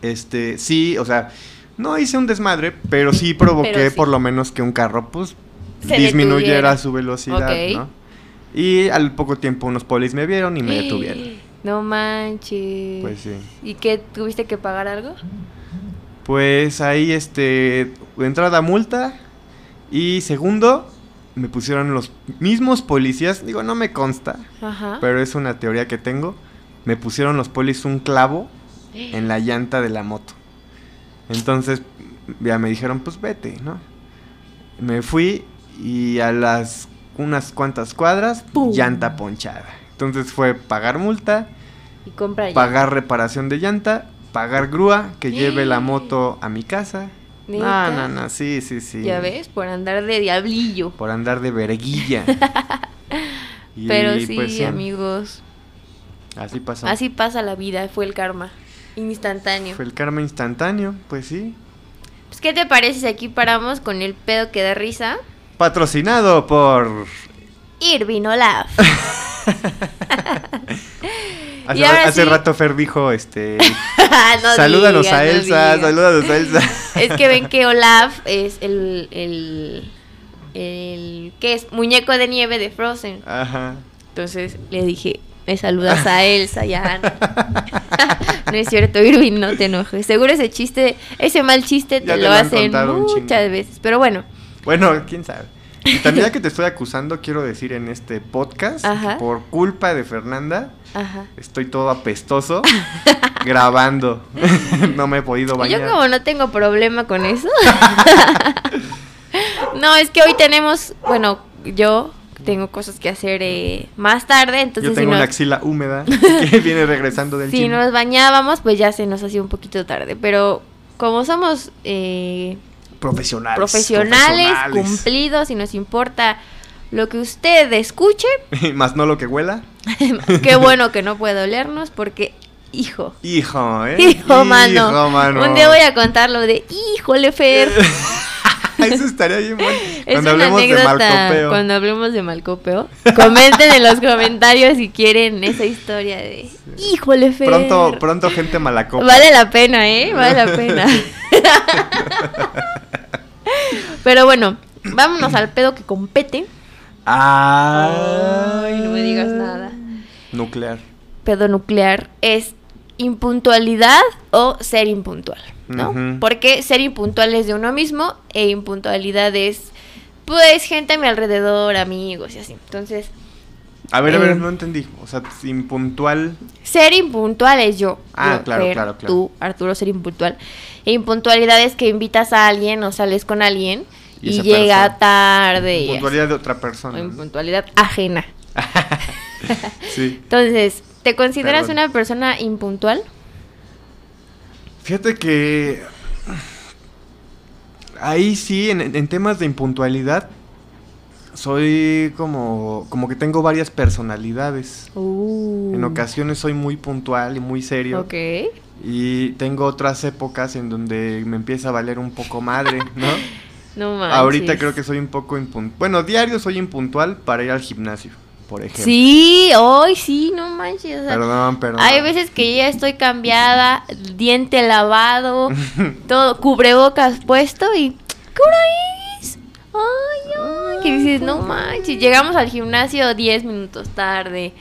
Este, sí, o sea, no hice un desmadre, pero sí provoqué por lo menos que un carro, pues, Se disminuyera su velocidad. Y al poco tiempo unos polis me vieron y me detuvieron. <gasps> No manches. Pues sí. ¿Y qué? ¿Tuviste que pagar algo? Pues ahí, este, entrada multa y segundo, me pusieron los mismos policías, digo, no me consta, Ajá. pero es una teoría que tengo, me pusieron los polis un clavo en la llanta de la moto. Entonces, ya me dijeron, pues vete, ¿no? Me fui y a las unas cuantas cuadras, ¡Pum! llanta ponchada. Entonces fue pagar multa, Y compra pagar reparación de llanta, pagar grúa que lleve la moto a mi casa. No, ¿Neta? no, no, sí, sí, sí. Ya ves, por andar de diablillo. Por andar de verguilla. <laughs> Y, Pero sí, pues, amigos. Así pasó. Así pasa la vida, fue el karma. Instantáneo. Fue el karma instantáneo, pues sí. Pues, ¿qué te parece si aquí paramos con el pedo que da risa? Patrocinado por. Irvin Olaf. <laughs> <laughs> Hace, sí- rato Fer dijo, este. <laughs> No salúdanos digas, a no Elsa, digas. salúdanos a Elsa. <laughs> Es que ven que Olaf es el, el, el, ¿qué es? Muñeco de nieve de Frozen. Ajá. Entonces le dije, me saludas a Elsa, ya. no <laughs> es cierto, Irving, no te enojes. Seguro ese chiste, ese mal chiste te Ya te lo hacen muchas veces. Pero bueno, Bueno, quién sabe. Y también ya que te estoy acusando, quiero decir en este podcast, que por culpa de Fernanda, ajá. estoy todo apestoso <laughs> grabando. <laughs> no me he podido bañar. Yo como no tengo problema con eso. <laughs> no, es que hoy tenemos, bueno, yo tengo cosas que hacer eh, más tarde, entonces Yo si, tengo una axila húmeda que viene regresando del si gym. nos bañábamos, pues ya se nos hacía un poquito tarde. Pero como somos eh, Profesionales. profesionales, profesionales. cumplidos y nos importa lo que usted escuche, Más no lo que huela. <laughs> qué bueno que no puede olernos porque, hijo, Hijo, ¿eh? hijo, mano, Hijo, mano. un día voy a contar lo de, híjole, Fer. <laughs> Eso estaría bien bueno. Es Cuando una hablemos de malcopeo. cuando hablemos de malcopeo. Comenten en los comentarios si quieren esa historia de híjole Fer. Pronto, pronto gente malacopa. Vale la pena, ¿eh? <laughs> Vale la pena. Pero bueno, vámonos al pedo que compete. Ay, no me digas nada. Nuclear. Pedo nuclear es impuntualidad o ser impuntual, ¿no? Porque ser impuntual es de uno mismo e impuntualidad es pues gente a mi alrededor, amigos y así. Entonces, A ver, a Eh. ver, no entendí. O sea, impuntual. Ser impuntual es yo. Ah, Yo, claro, claro, claro. Tú, Arturo, ser impuntual. E impuntualidad es que invitas a alguien o sales con alguien Y llega persona- tarde. y Puntualidad de otra persona. Impuntualidad ajena. <laughs> <laughs> sí. Entonces, ¿te consideras Perdón. una persona impuntual? Fíjate que. Ahí sí, en, en temas de impuntualidad, soy como, como que tengo varias personalidades. Uh. En ocasiones soy muy puntual y muy serio. Ok. Y tengo otras épocas en donde me empieza a valer un poco madre, ¿no? <laughs> No manches. Ahorita creo que soy un poco impuntual. Bueno, diario soy impuntual para ir al gimnasio, por ejemplo. Sí, hoy sí, no manches. o sea, Perdón, perdón. Hay veces que ya estoy cambiada, diente lavado, <laughs> todo, cubrebocas puesto y ¿qué hora es? Ay, ay, que dices, no manches, llegamos al gimnasio 10 minutos tarde,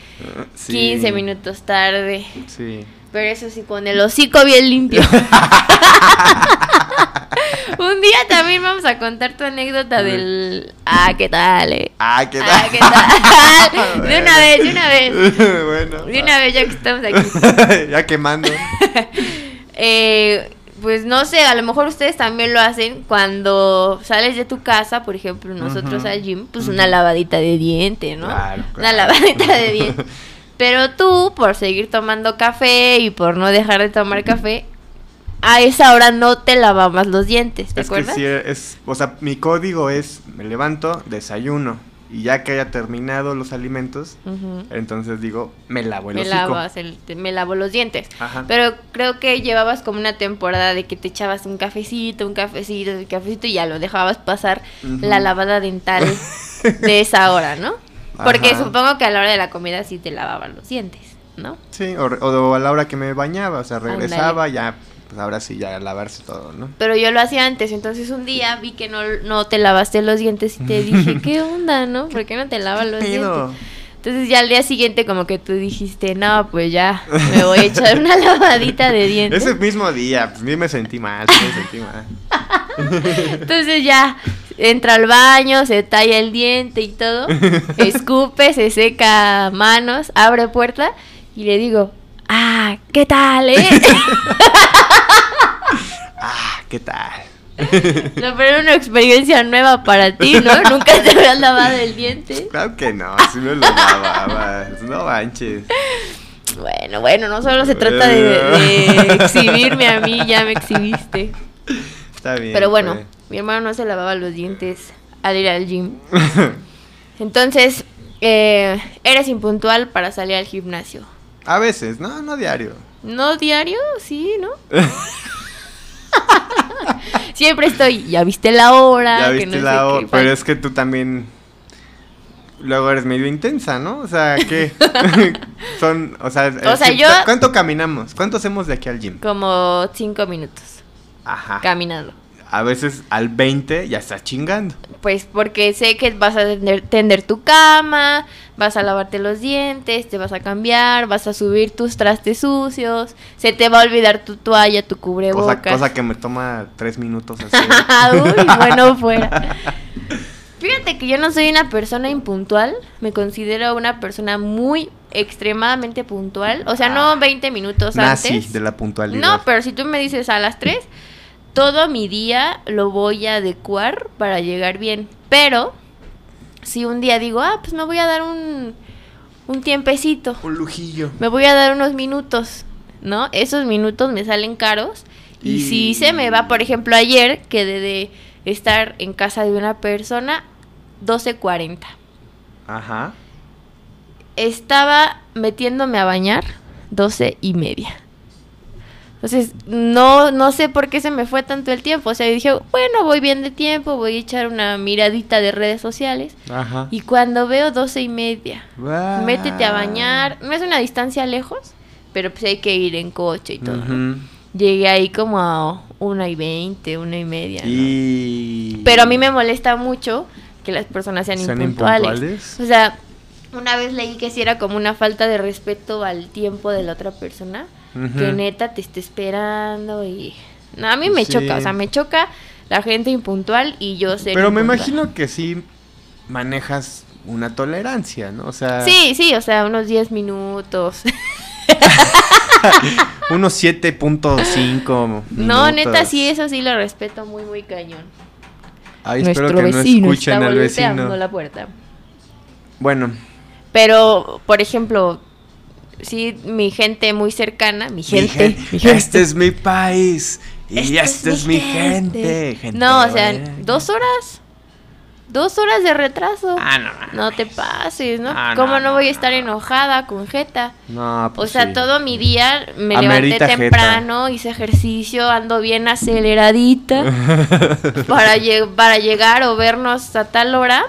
Sí, 15 minutos tarde, Sí. pero eso sí, con el hocico bien limpio. <laughs> <laughs> Un día también vamos a contar tu anécdota del... Ah, ¿qué tal? eh? Ah, ¿qué tal? Ah, ¿qué tal? <laughs> De una vez, de una vez. <laughs> bueno. De una vez ya que estamos aquí. <laughs> ya quemando. Eh, pues no sé, a lo mejor ustedes también lo hacen cuando sales de tu casa, por ejemplo, nosotros al gym, pues una lavadita de diente, ¿no? Claro, Una lavadita de diente. Pero tú, por seguir tomando café y por no dejar de tomar café, a esa hora no te lavabas los dientes, ¿te es que acuerdas? sí, es, o sea, mi código es, me levanto, desayuno, y ya que haya terminado los alimentos, entonces digo, me lavo el Me lavas el- te- me lavo los dientes. Ajá. Pero creo que llevabas como una temporada de que te echabas un cafecito, un cafecito, un cafecito y ya lo dejabas pasar la lavada dental <laughs> de esa hora, ¿no? Porque Ajá. supongo que a la hora de la comida sí te lavaban los dientes, ¿no? Sí, o a la hora que me bañaba, o sea, regresaba, ya pues ahora sí ya lavarse todo, ¿no? Pero yo lo hacía antes, entonces un día vi que no, no te lavaste los dientes y te dije, <laughs> ¿qué onda, no? ¿Por qué no te lavas los Pedo. dientes? Entonces ya al día siguiente como que tú dijiste, no, pues ya, me voy a echar una <laughs> lavadita de dientes. Ese mismo día, pues, me sentí mal, me sentí mal. <laughs> Entonces ya entra al baño, se talla el diente y todo, escupe, se seca manos, abre puerta y le digo, ah, ¿qué tal, eh? <laughs> Ah, ¿qué tal? No, pero era una experiencia nueva para ti, ¿no? Nunca te habías lavado el diente. Claro que no, así me lo lavaba, no manches. Bueno, bueno, no solo se trata de, de exhibirme a mí, ya me exhibiste. Está bien. Pero bueno, pues. mi hermano no se lavaba los dientes al ir al gym. <laughs> Entonces, eh, eres impuntual para salir al gimnasio. A veces, no, no diario. ¿No diario? Sí, ¿no? <laughs> Siempre estoy, ya viste la hora. Ya que viste no la hora, pero es que tú también luego eres medio intensa, ¿no? O sea, ¿qué? <laughs> Son, o sea, O sea, ¿qué- yo- ¿cuánto caminamos? ¿Cuánto hacemos de aquí al gym? Como cinco minutos Ajá. caminando. A veces al 20 ya estás chingando. Pues porque sé que vas a tender, tender tu cama, vas a lavarte los dientes, te vas a cambiar, vas a subir tus trastes sucios, se te va a olvidar tu toalla, tu cubrebocas. cosa que me toma tres minutos <laughs> así. Uy, bueno <laughs> fuera. Fíjate que yo no soy una persona impuntual, me considero una persona muy extremadamente puntual, o sea, Ah. no 20 minutos Nazi antes. de la puntualidad. No, pero si tú me dices a las 3, todo mi día lo voy a adecuar para llegar bien. Pero si un día digo, ah, pues me voy a dar un, un tiempecito, Un lujillo. me voy a dar unos minutos, ¿no? Esos minutos me salen caros. Y, Y- si se me va, por ejemplo, ayer quedé de estar en casa de una persona 12.40. Ajá. Estaba metiéndome a bañar 12 y media. Entonces, no, no sé por qué se me fue tanto el tiempo. O sea, dije, bueno, voy bien de tiempo, voy a echar una miradita de redes sociales. Ajá. Y cuando veo 12 y media, Guau. métete a bañar. No es una distancia lejos, pero pues hay que ir en coche y todo. Llegué ahí como a una y veinte, una y media. ¿no? Y... Pero a mí me molesta mucho que las personas sean, ¿Sean impuntuales. impuntuales? O sea, una vez leí que si era como una falta de respeto al tiempo de la otra persona, Que neta te esté esperando y... No, a mí me Sí. choca, o sea, me choca la gente impuntual y yo ser Pero me impuntual. imagino que sí manejas una tolerancia, ¿no? O sea, Sí, sí, o sea, unos 10 minutos. <laughs> unos 7.5 no, neta, sí, eso sí lo respeto muy, muy cañón. Ay, espero que no escuchen está al vecino. la puerta. Bueno, Pero, por ejemplo, sí, mi gente muy cercana, mi mi gente, gen- mi gente. este es mi país y Esta esta es mi gente. gente No, o sea, dos horas. Dos horas de retraso. Ah, no. No te pases, ¿no? Ah, ¿Cómo no, no, no, voy a no. estar enojada con Jeta? No, O pues sea, sí. todo mi día me Amerita levanté jeta. temprano, hice ejercicio, ando bien aceleradita <laughs> para, lle- para llegar o vernos a tal hora.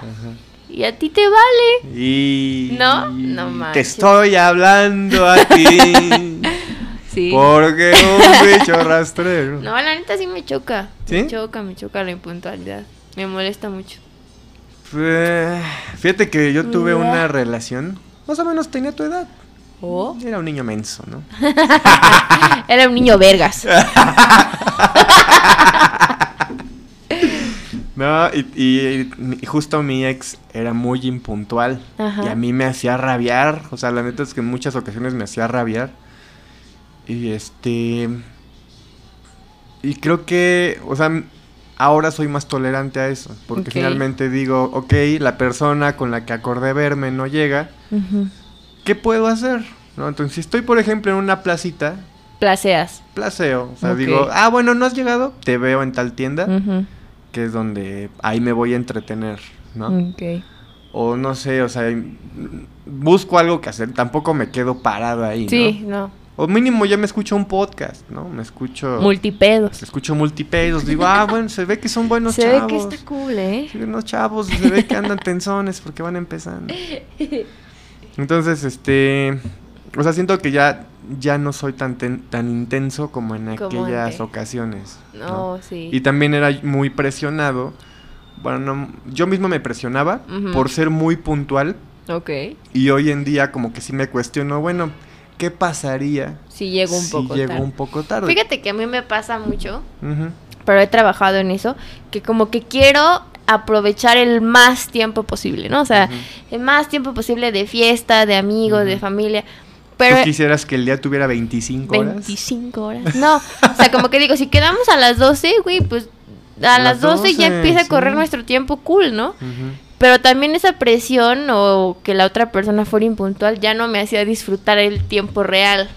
Y a ti te vale. Y ¿No? No Te manches. estoy hablando a ti. <laughs> Sí. Porque un <laughs> bicho rastrero. No, la neta sí me choca. ¿Sí? Me choca, me choca la impuntualidad. Me molesta mucho. Eh, Fíjate que yo tuve una relación, más o menos tenía tu edad. Oh. Era un niño menso, ¿no? <laughs> Era un niño vergas. No, y, y- y justo mi ex era muy impuntual. Ajá. Y a mí me hacía rabiar. O sea, la neta es que en muchas ocasiones me hacía rabiar. Y este. Y creo que, o sea, ahora soy más tolerante a eso. Porque finalmente digo, ok, la persona con la que acordé verme no llega. ¿Qué puedo hacer? ¿No? Entonces, si estoy, por ejemplo, en una placita, Placeas. placeo. O sea, digo, ah, bueno, no has llegado, te veo en tal tienda, Ujú. Que es donde ahí me voy a entretener, ¿no? Ok. O no sé, o sea, busco algo que hacer, tampoco me quedo parado ahí, Sí, ¿no? no. O mínimo ya me escucho un podcast, ¿no? Me escucho... Multipedos. Escucho multipedos, digo, ah, bueno, se ve que son buenos <laughs> Se ve chavos. que está cool, ¿eh? Sí, unos chavos, se ve que andan tensones porque van empezando. <laughs> Entonces, este, o sea, siento que ya ya no soy tan, ten- tan intenso como en Como aquellas antes. ocasiones. No, ¿no? sí. Y también era muy presionado. Bueno, no- yo mismo me presionaba por ser muy puntual. Ok. Y hoy en día como que sí me cuestiono, bueno, ¿qué pasaría Sí, llego un si poco llego tarde. un poco tarde? Fíjate que a mí me pasa mucho, pero he trabajado en eso, que como que quiero aprovechar el más tiempo posible, ¿no? O sea, el más tiempo posible de fiesta, de amigos, de familia. Pero ¿Tú quisieras que el día tuviera 25 horas? 25 horas. No, o sea, como que digo, si quedamos a las 12, güey, pues a, A las las 12, ya 12, empieza a correr nuestro tiempo cool, ¿no? Pero también esa presión o que la otra persona fuera impuntual ya no me hacía disfrutar el tiempo real.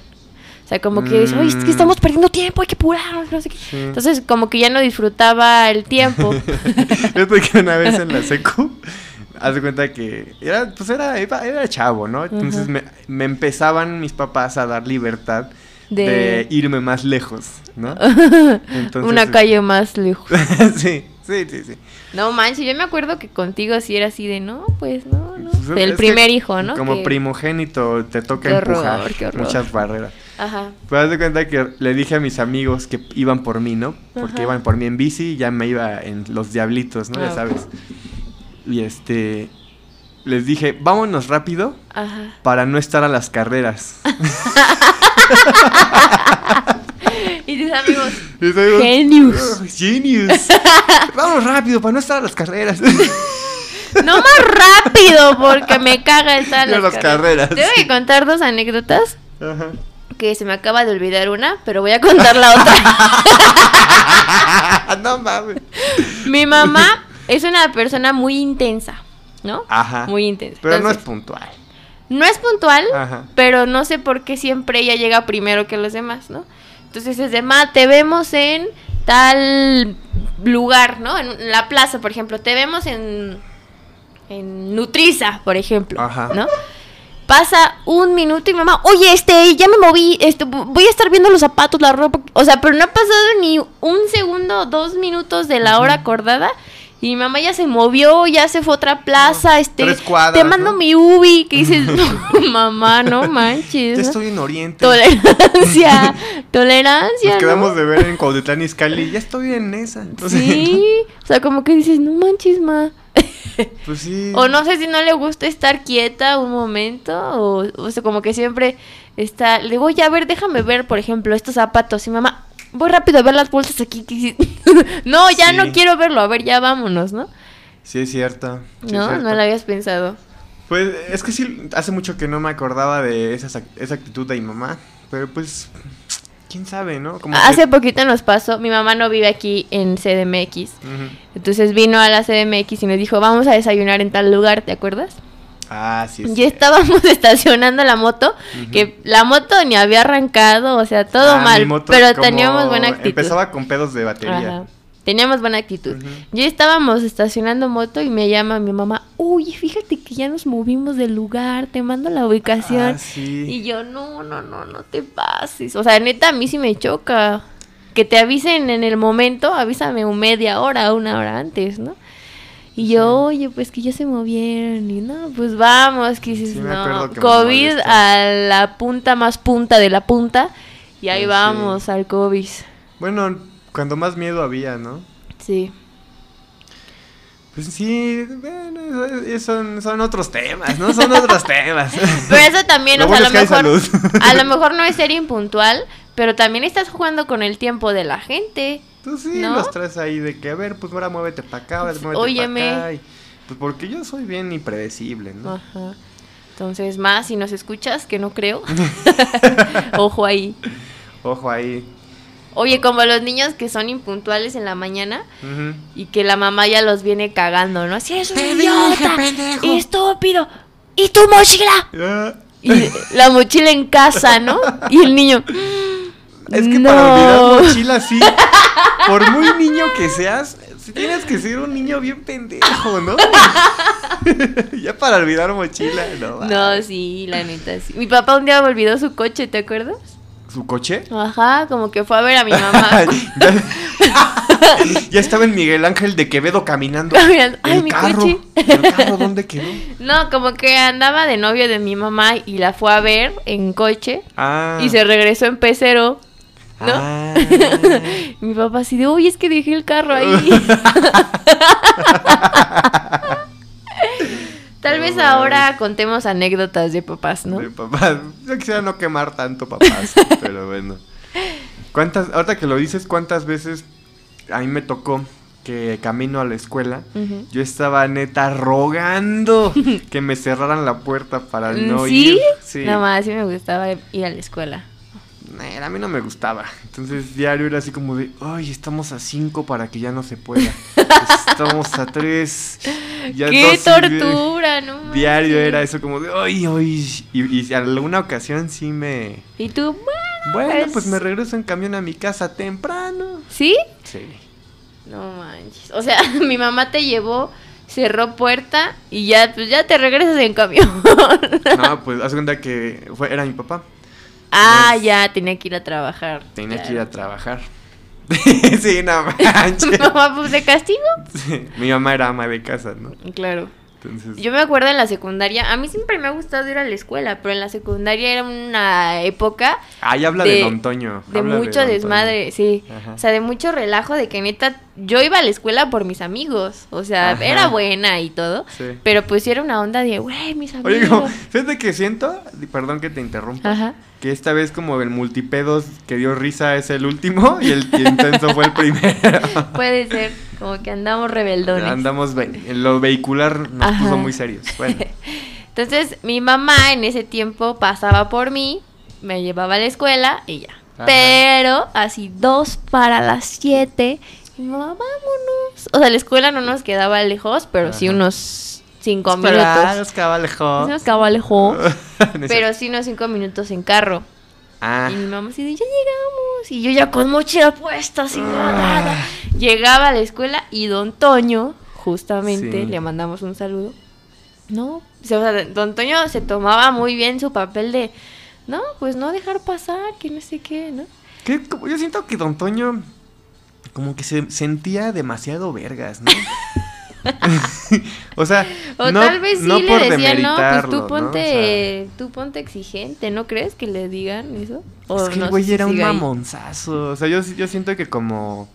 O sea, como que, oye, es que Mm. estamos perdiendo tiempo, hay que apurarnos, no sé qué. Sí. Entonces, como que ya no disfrutaba el tiempo. <laughs> Fíjate que una vez en la secu, haz de cuenta que era, pues era, era, chavo, ¿no? Entonces me, me empezaban mis papás a dar libertad de, De- irme más lejos, ¿no? <laughs> Entonces, Una calle más lejos. <laughs> sí, sí, sí, sí. No manches, yo me acuerdo que contigo sí era así de, no, pues no, no. Pues, El primer hijo, ¿no? Como Que- primogénito te toca Qué horror, empujar qué horror. muchas barreras. Ajá. Pues haz de cuenta que le dije a mis amigos que iban por mí, ¿no? Porque Ajá. iban por mí en bici y ya me iba en los diablitos, ¿no? Ah, ya sabes. Y este les dije, vámonos rápido Ajá. para no estar a las carreras. <laughs> Y tus amigos, Y Genius. "Oh, genius. Vamos rápido para no estar a las carreras. <laughs> no más rápido porque me caga estar a las carreras. Tengo que contar dos anécdotas Ajá. que se me acaba de olvidar una, pero voy a contar la otra. <laughs> no mames. Mi mamá es una persona muy intensa, ¿no? Ajá. Muy intensa. Pero no es puntual. no es puntual, Ajá. pero no sé por qué siempre ella llega primero que los demás, ¿no? Entonces es de, ma, te vemos en tal lugar, ¿no? En la plaza, por ejemplo, te vemos en, en Nutriza, por ejemplo, Ajá. ¿no? Pasa un minuto y mamá, oye, este, ya me moví, este, voy a estar viendo los zapatos, la ropa, o sea, pero no ha pasado ni un segundo, dos minutos de la hora acordada. Y mi mamá ya se movió, ya se fue a otra plaza, este, tres cuadras, te mando ¿no? mi ubi, que dices, no, <laughs> mamá, no manches. Ya ¿no? estoy en Oriente. Tolerancia, <laughs> tolerancia. Nos ¿no? quedamos de ver en Cuautitlán Izcalli. Ya estoy en esa. O sea, Sí, o sea, como que dices, no manches, ma. <laughs> Pues sí. O no sé si no le gusta estar quieta un momento, o, o sea, como que siempre está, le digo, oye, a ver, déjame ver, por ejemplo, estos zapatos. Y mamá, voy rápido a ver las bolsas aquí. que sí". <laughs> no, ya Sí. no quiero verlo, a ver, ya vámonos, ¿no? Sí, es cierto. sí es no, cierto. no lo habías pensado. Pues es que sí, hace mucho que no me acordaba de esa, esa actitud de mi mamá. Pero pues, quién sabe, ¿no? Como Hace que- poquito nos pasó, mi mamá no vive aquí en CDMX. Ujú. Entonces vino a la CDMX y nos dijo, vamos a desayunar en tal lugar, ¿te acuerdas? Ah, sí. cierto. estábamos <laughs> estacionando la moto, que la moto ni había arrancado, o sea, todo Ah, mal, pero teníamos buena actitud. Empezaba con pedos de batería. Ajá, Teníamos buena actitud. Ujú. Ya estábamos estacionando moto y me llama mi mamá, uy, fíjate que ya nos movimos del lugar, te mando la ubicación. Ah, sí. Y yo, no, no, no, no te pases. O sea, neta, a mí sí me choca. Que te avisen en el momento, avísame un media hora, una hora antes, ¿no? Y yo, oye, pues que ya se movieron. Y no, pues vamos, que dices, Sí, no, que COVID a la punta más punta de la punta. Y ahí Pues sí. vamos al COVID. Bueno, cuando más miedo había, ¿no? Sí. Pues sí, bueno, son, son otros temas, ¿no? Son otros <laughs> temas. Pero eso también, Lo o sea, a lo mejor, a lo mejor no es ser impuntual, pero también estás jugando con el tiempo de la gente. Tú sí ¿No? los traes ahí de que, a ver, pues ahora muévete para acá, ahora muévete Óyeme. para acá. y- pues porque yo soy bien impredecible, ¿no? Ajá. Entonces, más si nos escuchas, que no creo. <laughs> <laughs> Ojo ahí. Ojo ahí. Oye, como los niños que son impuntuales en la mañana Ujú. y que la mamá ya los viene cagando, ¿no? Si eres un idiota, pendejo. estúpido, y tu mochila. Ah, Y la mochila en casa, ¿no? <laughs> Y el niño. Es que no. para olvidar mochila sí, por muy niño que seas, tienes que ser un niño bien pendejo, ¿no? <laughs> ya para olvidar mochila, no. No, sí, la neta, sí. Mi papá un día me olvidó su coche, ¿te acuerdas? ¿Su coche? Ajá, como que fue a ver a mi mamá. <laughs> Ya- ya estaba en Miguel Ángel de Quevedo caminando. Caminando. <laughs> Ay, el mi carro. coche. ¿El carro dónde quedó? No, como que andaba de novio de mi mamá y la fue a ver en coche Ah. y se regresó en pecero. ¿No? Ah. <laughs> Mi papá así de, uy, es que dejé el carro ahí. <laughs> Tal vez ahora contemos anécdotas de papás, ¿no? De papás. Yo quisiera no quemar tanto papás, <laughs> pero bueno. ¿Cuántas, ahorita que lo dices, cuántas veces a mí me tocó que camino a la escuela, yo estaba neta rogando que me cerraran la puerta para no ¿Sí? ir. Sí. Nada más, sí me gustaba ir a la escuela. Eh, a mí no me gustaba. Entonces diario era así como de, ay, estamos a cinco para que ya no se pueda. estamos a tres. ya ¡Qué tortura! No Diario era eso como de, ay, ay. Y, y alguna ocasión sí me... ¿Y tú? Bueno, Pues- pues me regreso en camión a mi casa temprano. ¿Sí? Sí. No manches. O sea, <laughs> mi mamá te llevó, cerró puerta y ya, pues ya te regresas en camión. No, pues haz cuenta que fue, era mi papá. Ah, Pues- ya, tenía que ir a trabajar. Tenía que ir a trabajar. <laughs> sí, no <laughs> manches. Mamá, pues de castigo. Sí, Mi mamá era ama de casa, ¿no? Claro. Entonces. Yo me acuerdo en la secundaria, a mí siempre me ha gustado ir a la escuela, pero en la secundaria era una época Ahí habla de, de- Don Toño. de habla mucho Don desmadre, sí. Ajá. O sea, de mucho relajo, de que neta, yo iba a la escuela por mis amigos. O sea, Ajá. era buena y todo. Sí. Pero pues era una onda de, güey, mis amigos. Oye, como, fíjate que siento, perdón que te interrumpa, Ajá. que esta vez como el multipedos que dio risa es el último y el intenso fue el primero. <laughs> Puede ser, como que andamos rebeldones. Andamos, en lo vehicular nos Ajá. puso muy serios. Bueno, <laughs> Entonces, mi mamá en ese tiempo pasaba por mí, me llevaba a la escuela y ya. Ajá. Pero así dos para las siete, y mi mamá, vámonos. O sea, la escuela no nos quedaba lejos, pero sí unos cinco Espera, minutos. los cabalejos. Sí nos quedaba lejos, <laughs> pero sí unos cinco minutos en carro. Ah, Y mi mamá así de, ya llegamos. Y yo ya con mochila puesta, así Ah. nada. Llegaba a la escuela y don Toño, justamente, Sí. le mandamos un saludo. No, o sea, don Toño se tomaba muy bien su papel de, no, pues no dejar pasar, que no sé qué, ¿no? que yo siento que Don Toño como que se sentía demasiado vergas, ¿no? <laughs> <laughs> o sea, O no, tal vez sí no le por decía, no, pues tú ¿no? ponte, tú ponte exigente, ¿no crees que le digan eso? O es que el güey era un mamonzazo. O sea, yo, yo siento que como...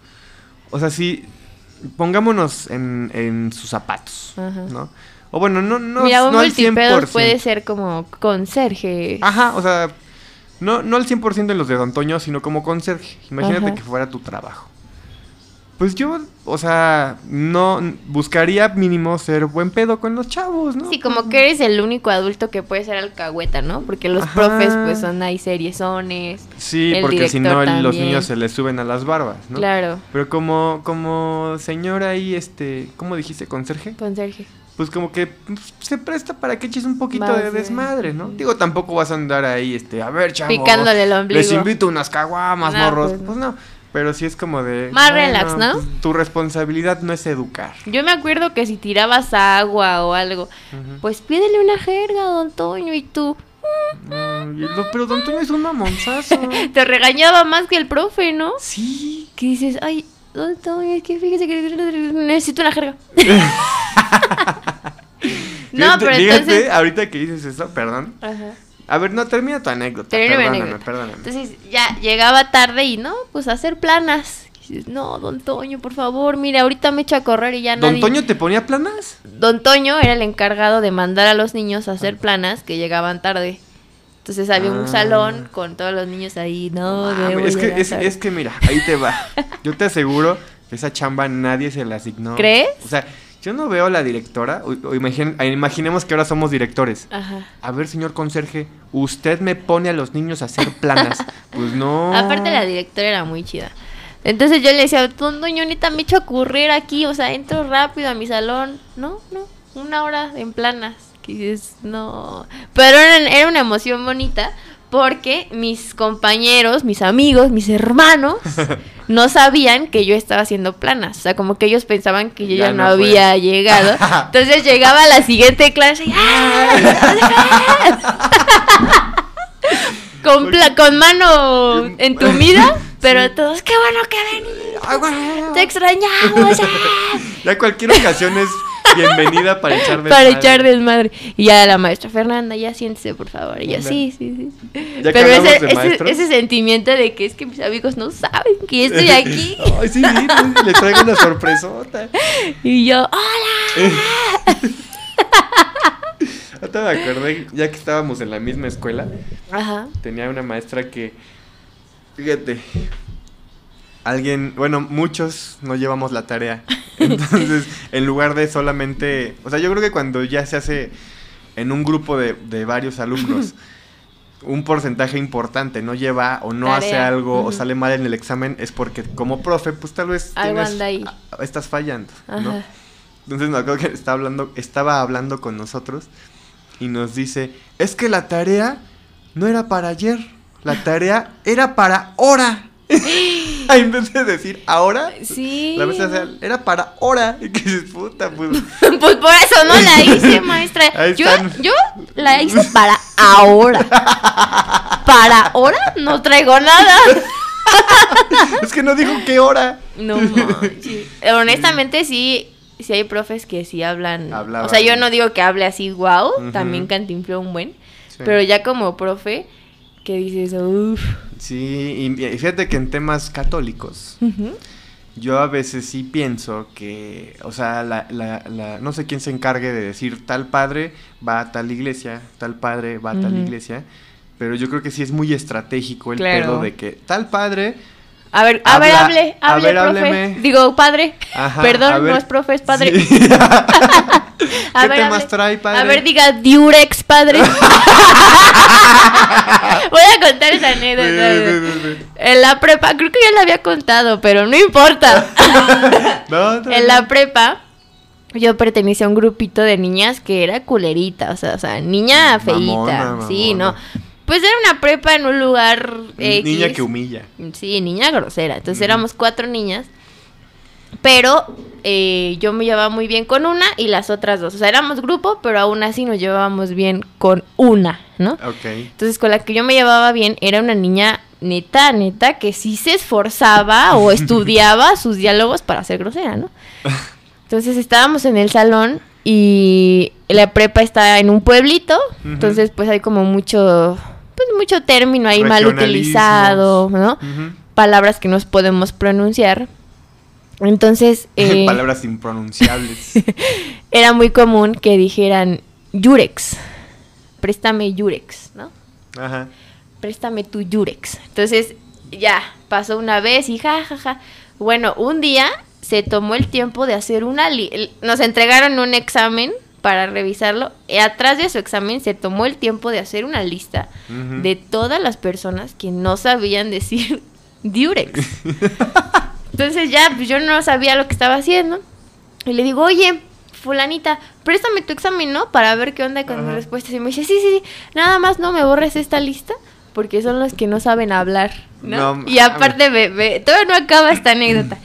O sea, sí, pongámonos en, en sus zapatos, Ajá. ¿no? O bueno, no, no, Mira, no al multipedos 100%. puede ser como conserje. Ajá, o sea, no, no al 100% en los de Don Toño, sino como conserje. Imagínate Ajá. que fuera tu trabajo. Pues yo, o sea, no buscaría mínimo ser buen pedo con los chavos, ¿no? Sí, como que eres el único adulto que puede ser alcahueta, ¿no? Porque los Ajá. profes pues son ahí seriezones. Sí, el porque si no los niños se les suben a las barbas, ¿no? Claro, Pero como, como señora ahí, este, ¿cómo dijiste? ¿Conserje? conserje. Pues como que pues, se presta para que eches un poquito Más de de- desmadre, ¿no? Digo, tampoco vas a andar ahí, este, a ver, chavos. Picándole el ombligo. Les invito unas caguamas, No, morros. pues Pues no. Pero sí es como de. Más relax, ¿no? pues, tu responsabilidad no es educar. Yo me acuerdo que si tirabas agua o algo, pues pídele una jerga, don Toño, y tú No, pero Don Toño es un mamonzazo. <laughs> te regañaba más que el profe, ¿no? sí. Que dices, ay, don Toño, es que fíjese que necesito una jerga. <laughs> <laughs> no, pero fíjate, entonces... ahorita que dices eso, perdón. Ajá. A ver, no, termina tu anécdota. Termina perdóname, anécdota. perdóname. Entonces ya llegaba tarde y no, pues a hacer planas. Y dices, no, don Toño, por favor, mire, ahorita me echo a correr y ya ¿Don nadie... Toño te ponía planas? Don Toño era el encargado de mandar a los niños a hacer planas que llegaban tarde. Entonces había Ah. un salón con todos los niños ahí, no, debo es, que, es, tarde". es que mira, ahí te va. <laughs> Yo te aseguro que esa chamba nadie se la asignó. ¿Crees? O sea, yo no veo a la directora. o- o imagin- imaginemos que ahora somos directores. Ajá. A ver, señor conserje, usted me pone a los niños a hacer planas. <laughs> Pues no. Aparte la directora era muy chida. Entonces yo le decía, Toño, ahorita me echo a correr aquí, o sea, entro rápido a mi salón. No, no, una hora en planas. Que dices, no. Pero era, era una emoción bonita porque mis compañeros, mis amigos, mis hermanos <laughs> no sabían que yo estaba haciendo planas. O sea, como que ellos pensaban que yo ya, Ya no, no fue. había llegado. <laughs> Entonces llegaba a la siguiente clase y ¡ah! <laughs> con, pla- con mano entumida Pero todos, qué bueno que venís. ¡Ay, güey! Te extrañamos. ya". Ya cualquier ocasión es bienvenida para echar <laughs> Para desmadre. echar desmadre. Y ya la maestra Fernanda, ya siéntese, por favor. Y yo, sí, sí, sí. Pero ese, sentimiento de que es que mis amigos no saben que estoy <laughs> aquí. Ay, sí, sí, les traigo una sorpresota. <laughs> y yo, hola. Ahorita me acordé, ya que estábamos en la misma escuela, Ajá. tenía una maestra que, fíjate, alguien, bueno, muchos no llevamos la tarea. Entonces, <laughs> en lugar de solamente, o sea, yo creo que cuando ya se hace en un grupo de, de varios alumnos, <laughs> un porcentaje importante no lleva o no hace algo o sale mal en el examen, es porque como profe, pues tal vez tienes- ahí. estás fallando, ¿no? Entonces me acuerdo que estaba hablando, estaba hablando con nosotros y nos dice, es que la tarea no era para ayer, la tarea era para ahora. <laughs> en vez de decir ahora, Sí. la era para ahora. <laughs> Y que dices, puta, pues. <laughs> Pues por eso no la hice, maestra. Ahí Yo, están. yo la hice para ahora. Para ahora no traigo nada. es que no dijo qué hora. No manches. Honestamente sí, sí hay profes que sí hablan. Hablaban. O sea, yo no digo que hable así, wow, también cantinfló un buen. Sí. Pero ya como profe, que dices, uff. Sí, y, fíjate que en temas católicos, yo a veces sí pienso que, o sea, la, la, la- no sé quién se encargue de decir tal padre va a tal iglesia, tal padre va a tal iglesia, pero yo creo que sí es muy estratégico el Claro. pedo de que tal padre, A ver, a ver, hable, a hable, ver, profe. hábleme. Digo, padre. Ajá, Perdón, no es profe, es padre. Sí. <laughs> A ¿Qué ver, temas hable. trae, padre? A ver, diga Durex, padre. <laughs> Voy a contar esa anécdota. Sí, sí, sí, sí. En la prepa, creo que ya la había contado, pero no importa. <laughs> No, no, en la prepa, yo pertenecía a un grupito de niñas que era culerita, o sea, o sea niña feíta. Mamona, Sí, mamona. no. Pues era una prepa en un lugar X. Niña que humilla. Sí, niña grosera. Entonces éramos cuatro niñas. Pero eh, yo me llevaba muy bien con una y las otras dos. O sea, éramos grupo, pero aún así nos llevábamos bien con una, ¿no? Ok. Entonces con la que yo me llevaba bien era una niña neta, neta, que sí se esforzaba o <laughs> estudiaba sus diálogos para ser grosera, ¿no? <laughs> Entonces estábamos en el salón y la prepa está en un pueblito, entonces pues hay como mucho, mucho término ahí mal utilizado, ¿no? Palabras que nos podemos pronunciar. Entonces <laughs> eh, Palabras impronunciables. <laughs> era muy común que dijeran Yurex, préstame Yurex, ¿no? Ajá. préstame tu Yurex. Entonces, ya, pasó una vez y ja, ja, ja. Bueno, un día se tomó el tiempo de hacer una... li- Nos entregaron un examen para revisarlo. Y atrás de su examen se tomó el tiempo de hacer una lista Ujú. de todas las personas que no sabían decir <laughs> Durex. Entonces ya, pues yo no sabía lo que estaba haciendo. Y le digo, oye, fulanita, préstame tu examen, ¿no? Para ver qué onda con mis Ajá. respuestas. Y me dice, sí, sí, sí, nada más no me borres esta lista. Porque son los que no saben hablar, ¿no? No y aparte, ve, todavía no acaba esta anécdota.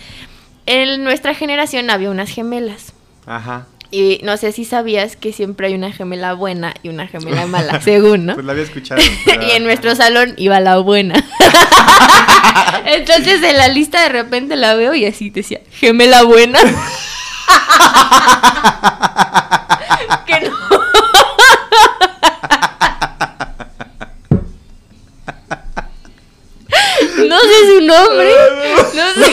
En nuestra generación había unas gemelas. Ajá. Y no sé si sabías que siempre hay una gemela buena y una gemela mala, <laughs> según, ¿no? Pues la había escuchado. pero- <laughs> y en nuestro salón iba la buena. <laughs> Entonces en la lista de repente la veo y así decía, gemela buena. que no. No sé su nombre. No sé.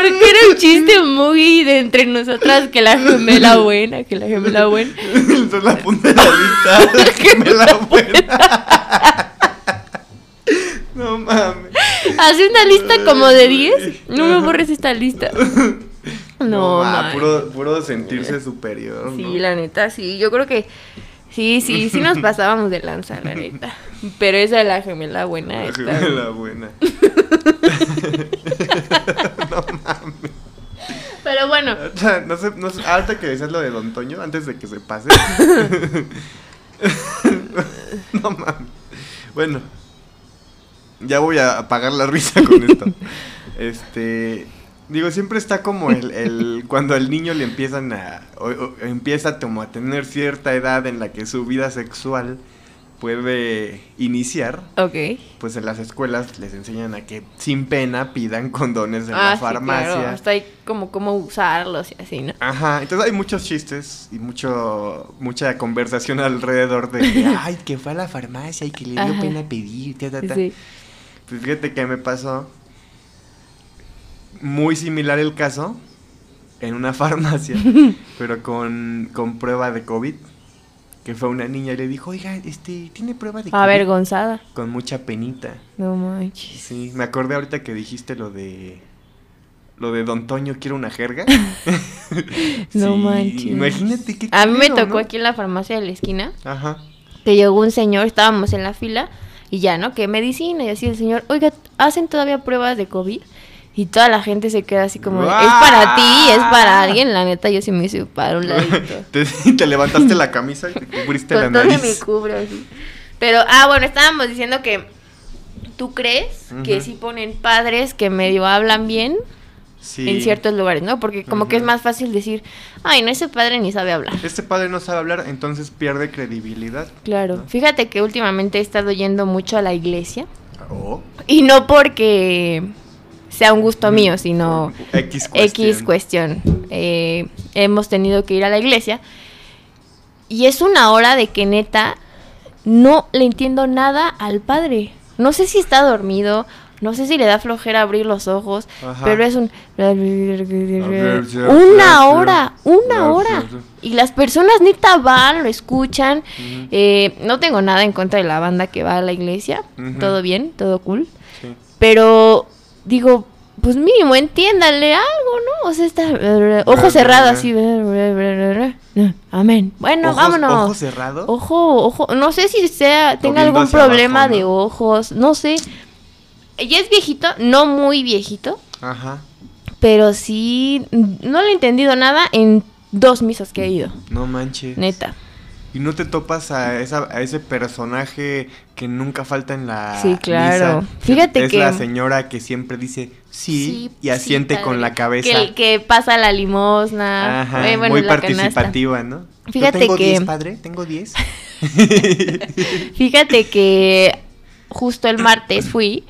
Porque era un chiste muy de entre nosotras que la gemela buena, que la gemela buena. <laughs> Entonces la punta de la lista. <laughs> la buena. <laughs> no mames. Hace una lista como de 10. No me borres esta lista. No, ma, man. puro, puro sentirse superior. Sí, ¿no? la neta, sí. Yo creo que sí, sí, sí nos <laughs> pasábamos de lanza, la neta. Pero esa de la gemela buena La está. gemela buena. <laughs> <laughs> no mames. Pero bueno, O sea, No sé, no sé, ahorita que decías lo de Don Toño, antes de que se pase. no mames. Bueno, ya voy a apagar la risa con esto. Este, Digo, siempre está como el, el <laughs> cuando al niño le empiezan a, o- o empieza como a tener cierta edad en la que su vida sexual puede iniciar, Ok. pues en las escuelas les enseñan a que sin pena pidan condones en Ah, la sí, farmacia. claro. Hasta hay como cómo usarlos y así, ¿no? Ajá, entonces hay muchos chistes y mucho mucha conversación alrededor de <laughs> ay, que fue a la farmacia y que le dio Ajá. pena pedir, ta, ta, ta". Sí. Pues fíjate que me pasó muy similar el caso en una <laughs> farmacia, <laughs> pero con, con prueba de COVID, que fue una niña y le dijo, oiga, este, ¿tiene prueba de COVID? Avergonzada. Con mucha penita. No manches. Sí, me acordé ahorita que dijiste lo de... Lo de Don Toño quiere una jerga. <laughs> No Sí, manches. Imagínate qué A mí me tocó ¿no? aquí en la farmacia de la esquina Ajá. que llegó un señor, estábamos en la fila y ya, ¿no? Que medicina y así el señor, oiga, ¿hacen todavía pruebas de COVID? Y toda la gente se queda así como, es para ti, es para alguien. La neta, yo sí me hice para un ladito. <laughs> te, te levantaste la camisa y te cubriste la todo nariz. cubro así. Pero, ah, bueno, estábamos diciendo que tú crees que sí ponen padres que medio hablan bien Sí. en ciertos lugares, ¿no? Porque como que es más fácil decir, ay, no, ese padre ni sabe hablar. Este padre no sabe hablar, entonces pierde credibilidad. Claro. ¿no? Fíjate que últimamente he estado yendo mucho a la iglesia. Oh. Y no porque sea un gusto Mm, mío, sino por X cuestión. X cuestión. Eh, hemos tenido que ir a la iglesia. Y es una hora de que neta no le entiendo nada al padre. No sé si está dormido, no sé si le da flojera abrir los ojos, Ajá. pero es un... Una hora, una hora. Y las personas neta van, lo escuchan. Eh, no tengo nada en contra de la banda que va a la iglesia. Todo bien, todo cool. Sí. Pero digo, pues mínimo entiéndale algo, ¿no? O sea, está ojo cerrado así. Amén. Bueno, Ojos- vámonos. ¿Ojo cerrado? Ojo, ojo, no sé si sea tenga algún problema abajo, de ojos, no sé. Ya es viejito, no muy viejito, Ajá. pero sí no le he entendido nada en dos misas que he ido, No manches. neta. ¿Y no te topas a, esa, a ese personaje que nunca falta en la Sí, claro. misa? Fíjate es que- la señora que siempre dice sí, y sí, asiente con la cabeza. Que, que pasa la limosna. Ajá, eh, bueno, muy la canasta. participativa, ¿no? Yo Fíjate tengo que- 10, padre, tengo 10. <laughs> Fíjate que justo el martes fui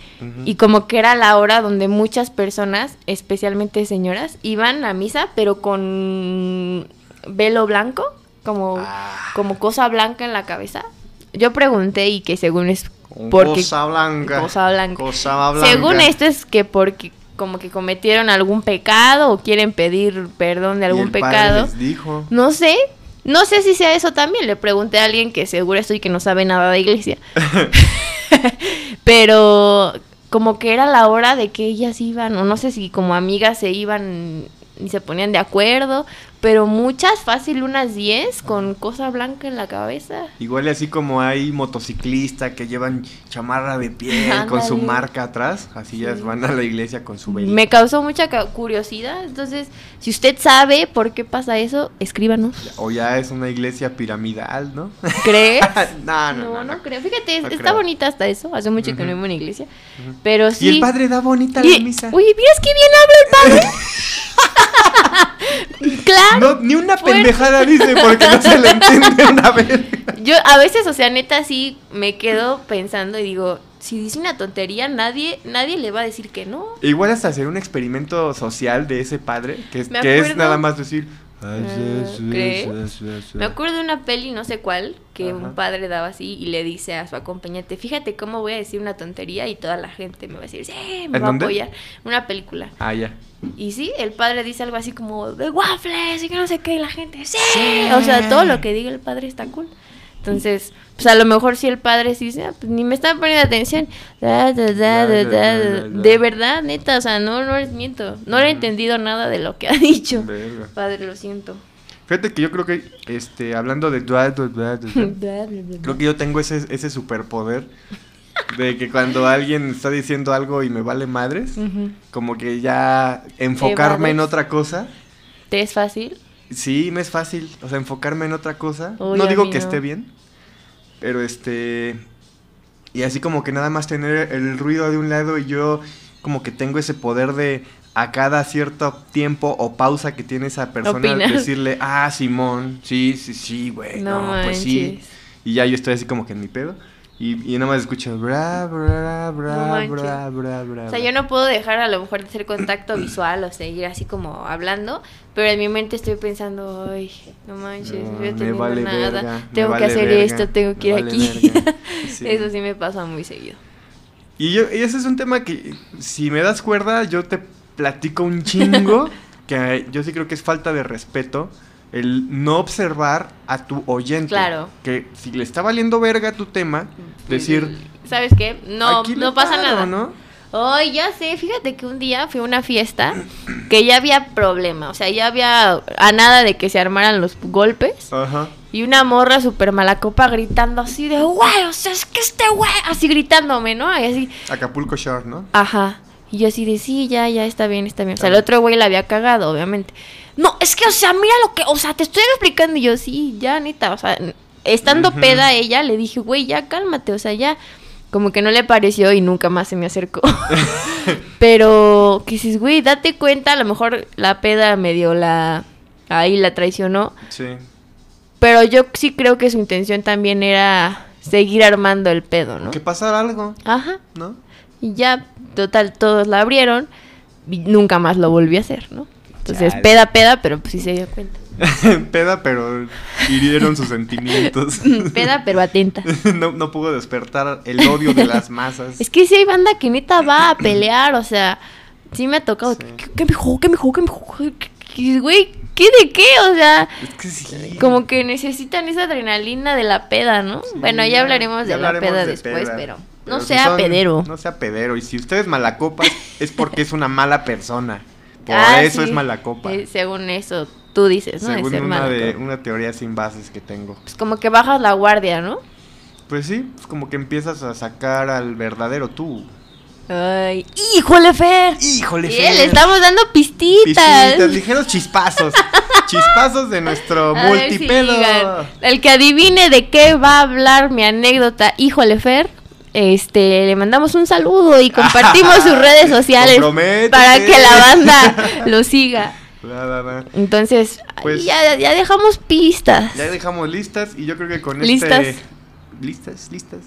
y como que era la hora donde muchas personas, especialmente señoras, iban a misa pero con velo blanco, como, Ah. como cosa blanca en la cabeza. Yo pregunté y que según es porque cosa blanca. cosa blanca. Cosa blanca. según esto es que porque como que cometieron algún pecado o quieren pedir perdón de Y algún el padre pecado. les dijo. No sé, no sé si sea eso también. Le pregunté a alguien que seguro estoy que no sabe nada de iglesia. <laughs> <laughs> Pero como que era la hora de que ellas iban, o no sé si como amigas se iban y se ponían de acuerdo, pero muchas, fácil unas 10 con cosa blanca en la cabeza. Igual así como hay motociclistas que llevan chamarra de piel <laughs> con su marca atrás, así ya Sí. van a la iglesia con su velita. Me causó mucha curiosidad, entonces, si usted sabe por qué pasa eso, escríbanos. O ya es una iglesia piramidal, ¿no? ¿Crees? <laughs> no, no, No, no, creo. Fíjate, No está creo. bonita hasta eso. Hace mucho que no a una iglesia. Pero sí. Y el padre da bonita Y- la misa. Oye, ¿vieras qué bien habla el padre? <laughs> <laughs> claro. No, ni una pendejada dice porque no se le entiende una vez. Yo a veces, o sea, neta, sí me quedo pensando y digo, si dice una tontería, nadie, nadie le va a decir que no. Igual hasta hacer un experimento social de ese padre, que es, que nada más decir... Ah, ¿crees? Me acuerdo de una peli, no sé cuál, que un padre daba así y le dice a su acompañante, fíjate cómo voy a decir una tontería y toda la gente me va a decir, sí, me ¿En va dónde? a apoyar. Una película. Ah, ya. Y sí, el padre dice algo así como de waffles y que no sé qué, y la gente, sí. O sea, todo lo que diga el padre está cool. Entonces, pues a lo mejor si el padre sí dice, "Ah, pues ni me están poniendo atención. Da, da, da. De verdad, neta, o sea, no, no les miento. No le he entendido nada de lo que ha <laughs> dicho. Verga. Padre, lo siento. Fíjate que yo creo que, este, hablando de... Creo que yo tengo ese, ese superpoder de que cuando alguien está diciendo algo y me vale madres, como que ya enfocarme en otra cosa. ¿Te es fácil? Sí, me es fácil, o sea, enfocarme en otra cosa. Uy, no digo que no. esté bien, pero este... Y así como que nada más tener el ruido de un lado y yo como que tengo ese poder de a cada cierto tiempo o pausa que tiene esa persona decirle, ah, Simón, sí, sí, sí, güey, no, No pues sí. Y ya yo estoy así como que en mi pedo. Y, y nada más escucho, bra, bra, bra, No manches. bra, bra, bra. O sea, yo no puedo dejar a lo mejor de hacer contacto visual o seguir así como hablando, pero en mi mente estoy pensando, ay, no manches, No, teniendo vale nada, verga, tengo vale que hacer verga, esto, tengo que ir vale aquí. <laughs> Sí. Eso sí me pasa muy seguido. Y, yo, y ese es un tema que, si me das cuerda, yo te platico un chingo, <laughs> que yo sí creo que es falta de respeto, el no observar a tu oyente. Claro. Que si le está valiendo verga tu tema, decir, ¿Sabes qué? No, aquí no pasa paro, nada. ¿no? Ay, ya sé, fíjate que un día fui a una fiesta que ya había problema, o sea, ya había a nada de que se armaran los golpes Ajá. y una morra súper mala copa gritando así de, güey, o sea, es que este güey, así gritándome, ¿no? Y así, Acapulco Shore, ¿no? ajá. Y yo así de, sí, ya, ya, está bien, está bien. O sea, el otro güey la había cagado, obviamente. No, es que, o sea, mira lo que, o sea, te estoy explicando. Y yo, sí, ya, neta, o sea, estando peda ella, le dije, güey, ya, cálmate, o sea, ya. Como que no le pareció y nunca más se me acercó. <laughs> Pero, que dices, güey, date cuenta, a lo mejor la peda medio la, ahí la traicionó. Sí. Pero yo sí creo que su intención también era seguir armando el pedo, ¿no? Que pasara algo, Ajá. ¿no? Y ya, total, todos la abrieron y nunca más lo volví a hacer, ¿no? Entonces, Chale. peda, peda, pero pues sí se dio cuenta. <laughs> Peda, pero hirieron sus sentimientos. <laughs> peda, pero atenta. <laughs> no, no pudo despertar el odio de las masas. Es que sí hay banda que neta va a pelear, o sea, sí me ha tocado. Sí. ¿Qué, qué me dijo? ¿Qué me dijo? ¿Qué me qué- Güey, ¿qué de qué? O sea, Es que sí. como que necesitan esa adrenalina de la peda, ¿no? Sí, bueno, ya hablaremos ya de la peda de después, peda. pero Pero no si sea son- pedero. No sea pedero. Y si usted es malacopa, es porque es una mala persona. Por Ah, eso sí. es malacopa. Eh, según eso, tú dices, ¿no? Según una, de, una teoría sin bases que tengo. Pues como que bajas la guardia, ¿no? Pues sí, es como que empiezas a sacar al verdadero tú. Ay, ¡híjole, Fer! ¡Híjole, Fer! le estamos dando pistitas. Pistitas, ligeros chispazos. <laughs> chispazos de nuestro A si. El que adivine de qué va a hablar mi anécdota, híjole, Fer, este, le mandamos un saludo y compartimos sus <laughs> redes sociales para que la banda <laughs> lo siga. Entonces, Pues- ya, ya dejamos pistas. Ya dejamos listas y yo creo que con Listas. este... Listas, listas.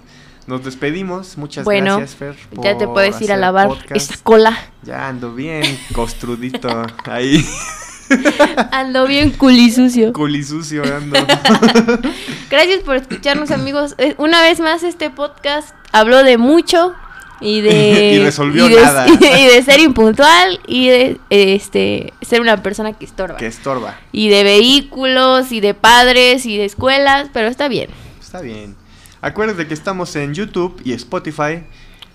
Nos despedimos. Muchas bueno, gracias, Fer. ya te por puedes ir a lavar podcast. esa cola. Ya ando bien costrudito ahí. <laughs> <laughs> Ando bien culisucio. Culisucio ando. <laughs> Gracias por escucharnos, amigos. Eh, Una vez más, este podcast habló de mucho y de. <laughs> Y resolvió y de- nada. Y de ser impuntual y de este ser una persona que estorba. que estorba. Y de vehículos y de padres y de escuelas, pero está bien. Está bien. Acuérdense que estamos en YouTube y Spotify.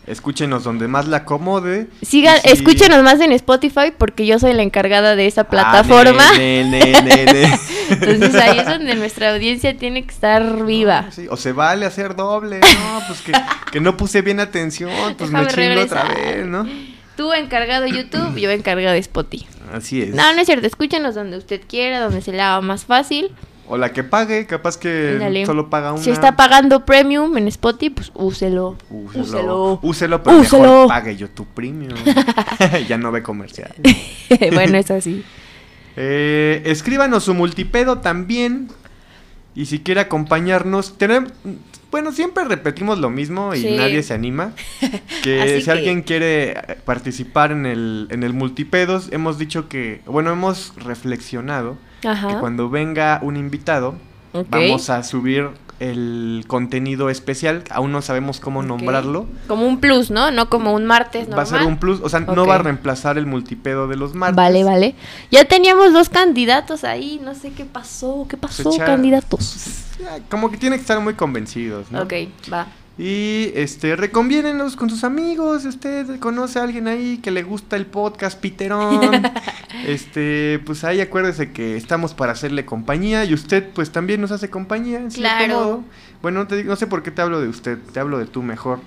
Escúchenos donde más la acomode. Sigan, si- escúchenos más en Spotify porque yo soy la encargada de esa Ah, plataforma. ne, ne, ne, ne. <laughs> Entonces ahí es donde nuestra audiencia tiene que estar viva. No, sí, O se vale hacer doble. No, pues que, <laughs> que no puse bien atención. Pues me chingo otra vez, ¿no? Tú encargado de YouTube, yo encargada de Spotify. Así es. No, no es cierto. Escúchenos donde usted quiera, donde se le haga más fácil. O la que pague, capaz que solo paga una. Si está pagando premium en Spotify, pues úselo. Úselo. Úselo. Úselo, pero Úselo. mejor pague yo tu premium. <laughs> <laughs> ya no ve comercial. <laughs> bueno, es así. Eh, escríbanos su multipedo también. Y si quiere acompañarnos, tenemos, bueno, siempre repetimos lo mismo y Sí. nadie se anima. Que si que- alguien quiere eh, participar en el, en el multipedos, hemos dicho que, bueno, hemos reflexionado que Ajá. cuando venga un invitado, vamos a subir el contenido especial. Aún no sabemos cómo nombrarlo. Como un plus, ¿no? No como un martes normal. Va a ser un plus, o sea, no va a reemplazar el multipedo de los martes. Vale, vale. Ya teníamos dos candidatos ahí. No sé qué pasó. ¿Qué pasó, candidatos? Como que tienen que estar muy convencidos, ¿no? Ok, va. Y este, reconviénenos con sus amigos. Usted conoce a alguien ahí que le gusta el podcast Piterón. <laughs> este, pues ahí acuérdese que estamos para hacerle compañía. Y usted, pues también nos hace compañía, en cierto Claro. modo. Bueno, no, te no sé por qué te hablo de usted, te hablo de tú mejor.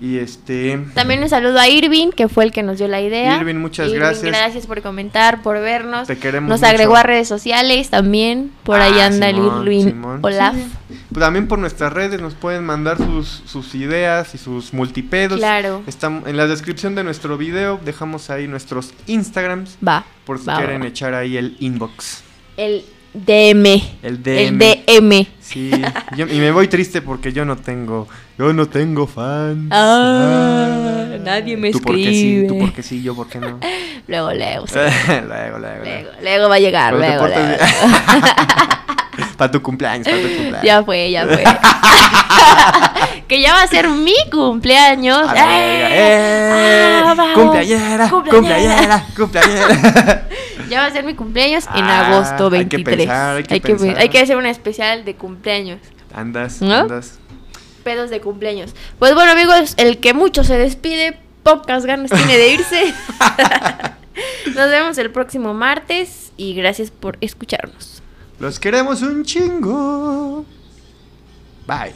Y este. También un saludo a Irving, que fue el que nos dio la idea. Irving, muchas gracias. Gracias por comentar, por vernos. Te queremos Nos mucho. agregó a redes sociales también. Por ahí Ah, anda el Simón, Irving Simón. Olaf. Sí. Pues también por nuestras redes nos pueden mandar sus, sus ideas y sus multipedos. Claro. Están en la descripción de nuestro video. Dejamos ahí nuestros Instagrams. Va. Por si va, quieren va. echar ahí el inbox. El DM. El El DM. Sí. Yo- y me voy triste porque yo no tengo. Yo no tengo fans. Ah, nadie me Tú porque sí, tú porque sí, yo porque no. <laughs> Luego, luego, sí. <laughs> luego, luego, luego. luego, va a llegar, luego, portas luego. <laughs> Para tu cumpleaños, para tu cumpleaños. Ya fue, ya fue. Que ya va a ser mi cumpleaños. A la verga, ¡eh! Ah, vamos. Cumpleañera, cumpleañera, cumpleañera. <laughs> Ya va a ser mi cumpleaños en Ah, agosto hay que 23. pensar, hay que pensar. hay que hacer un especial de cumpleaños. Andas, ¿No? andas. Pedos de cumpleaños. Pues bueno, amigos, el que mucho se despide, pocas ganas tiene de irse. <laughs> Nos vemos el próximo martes y gracias por escucharnos. Los queremos un chingo. Bye.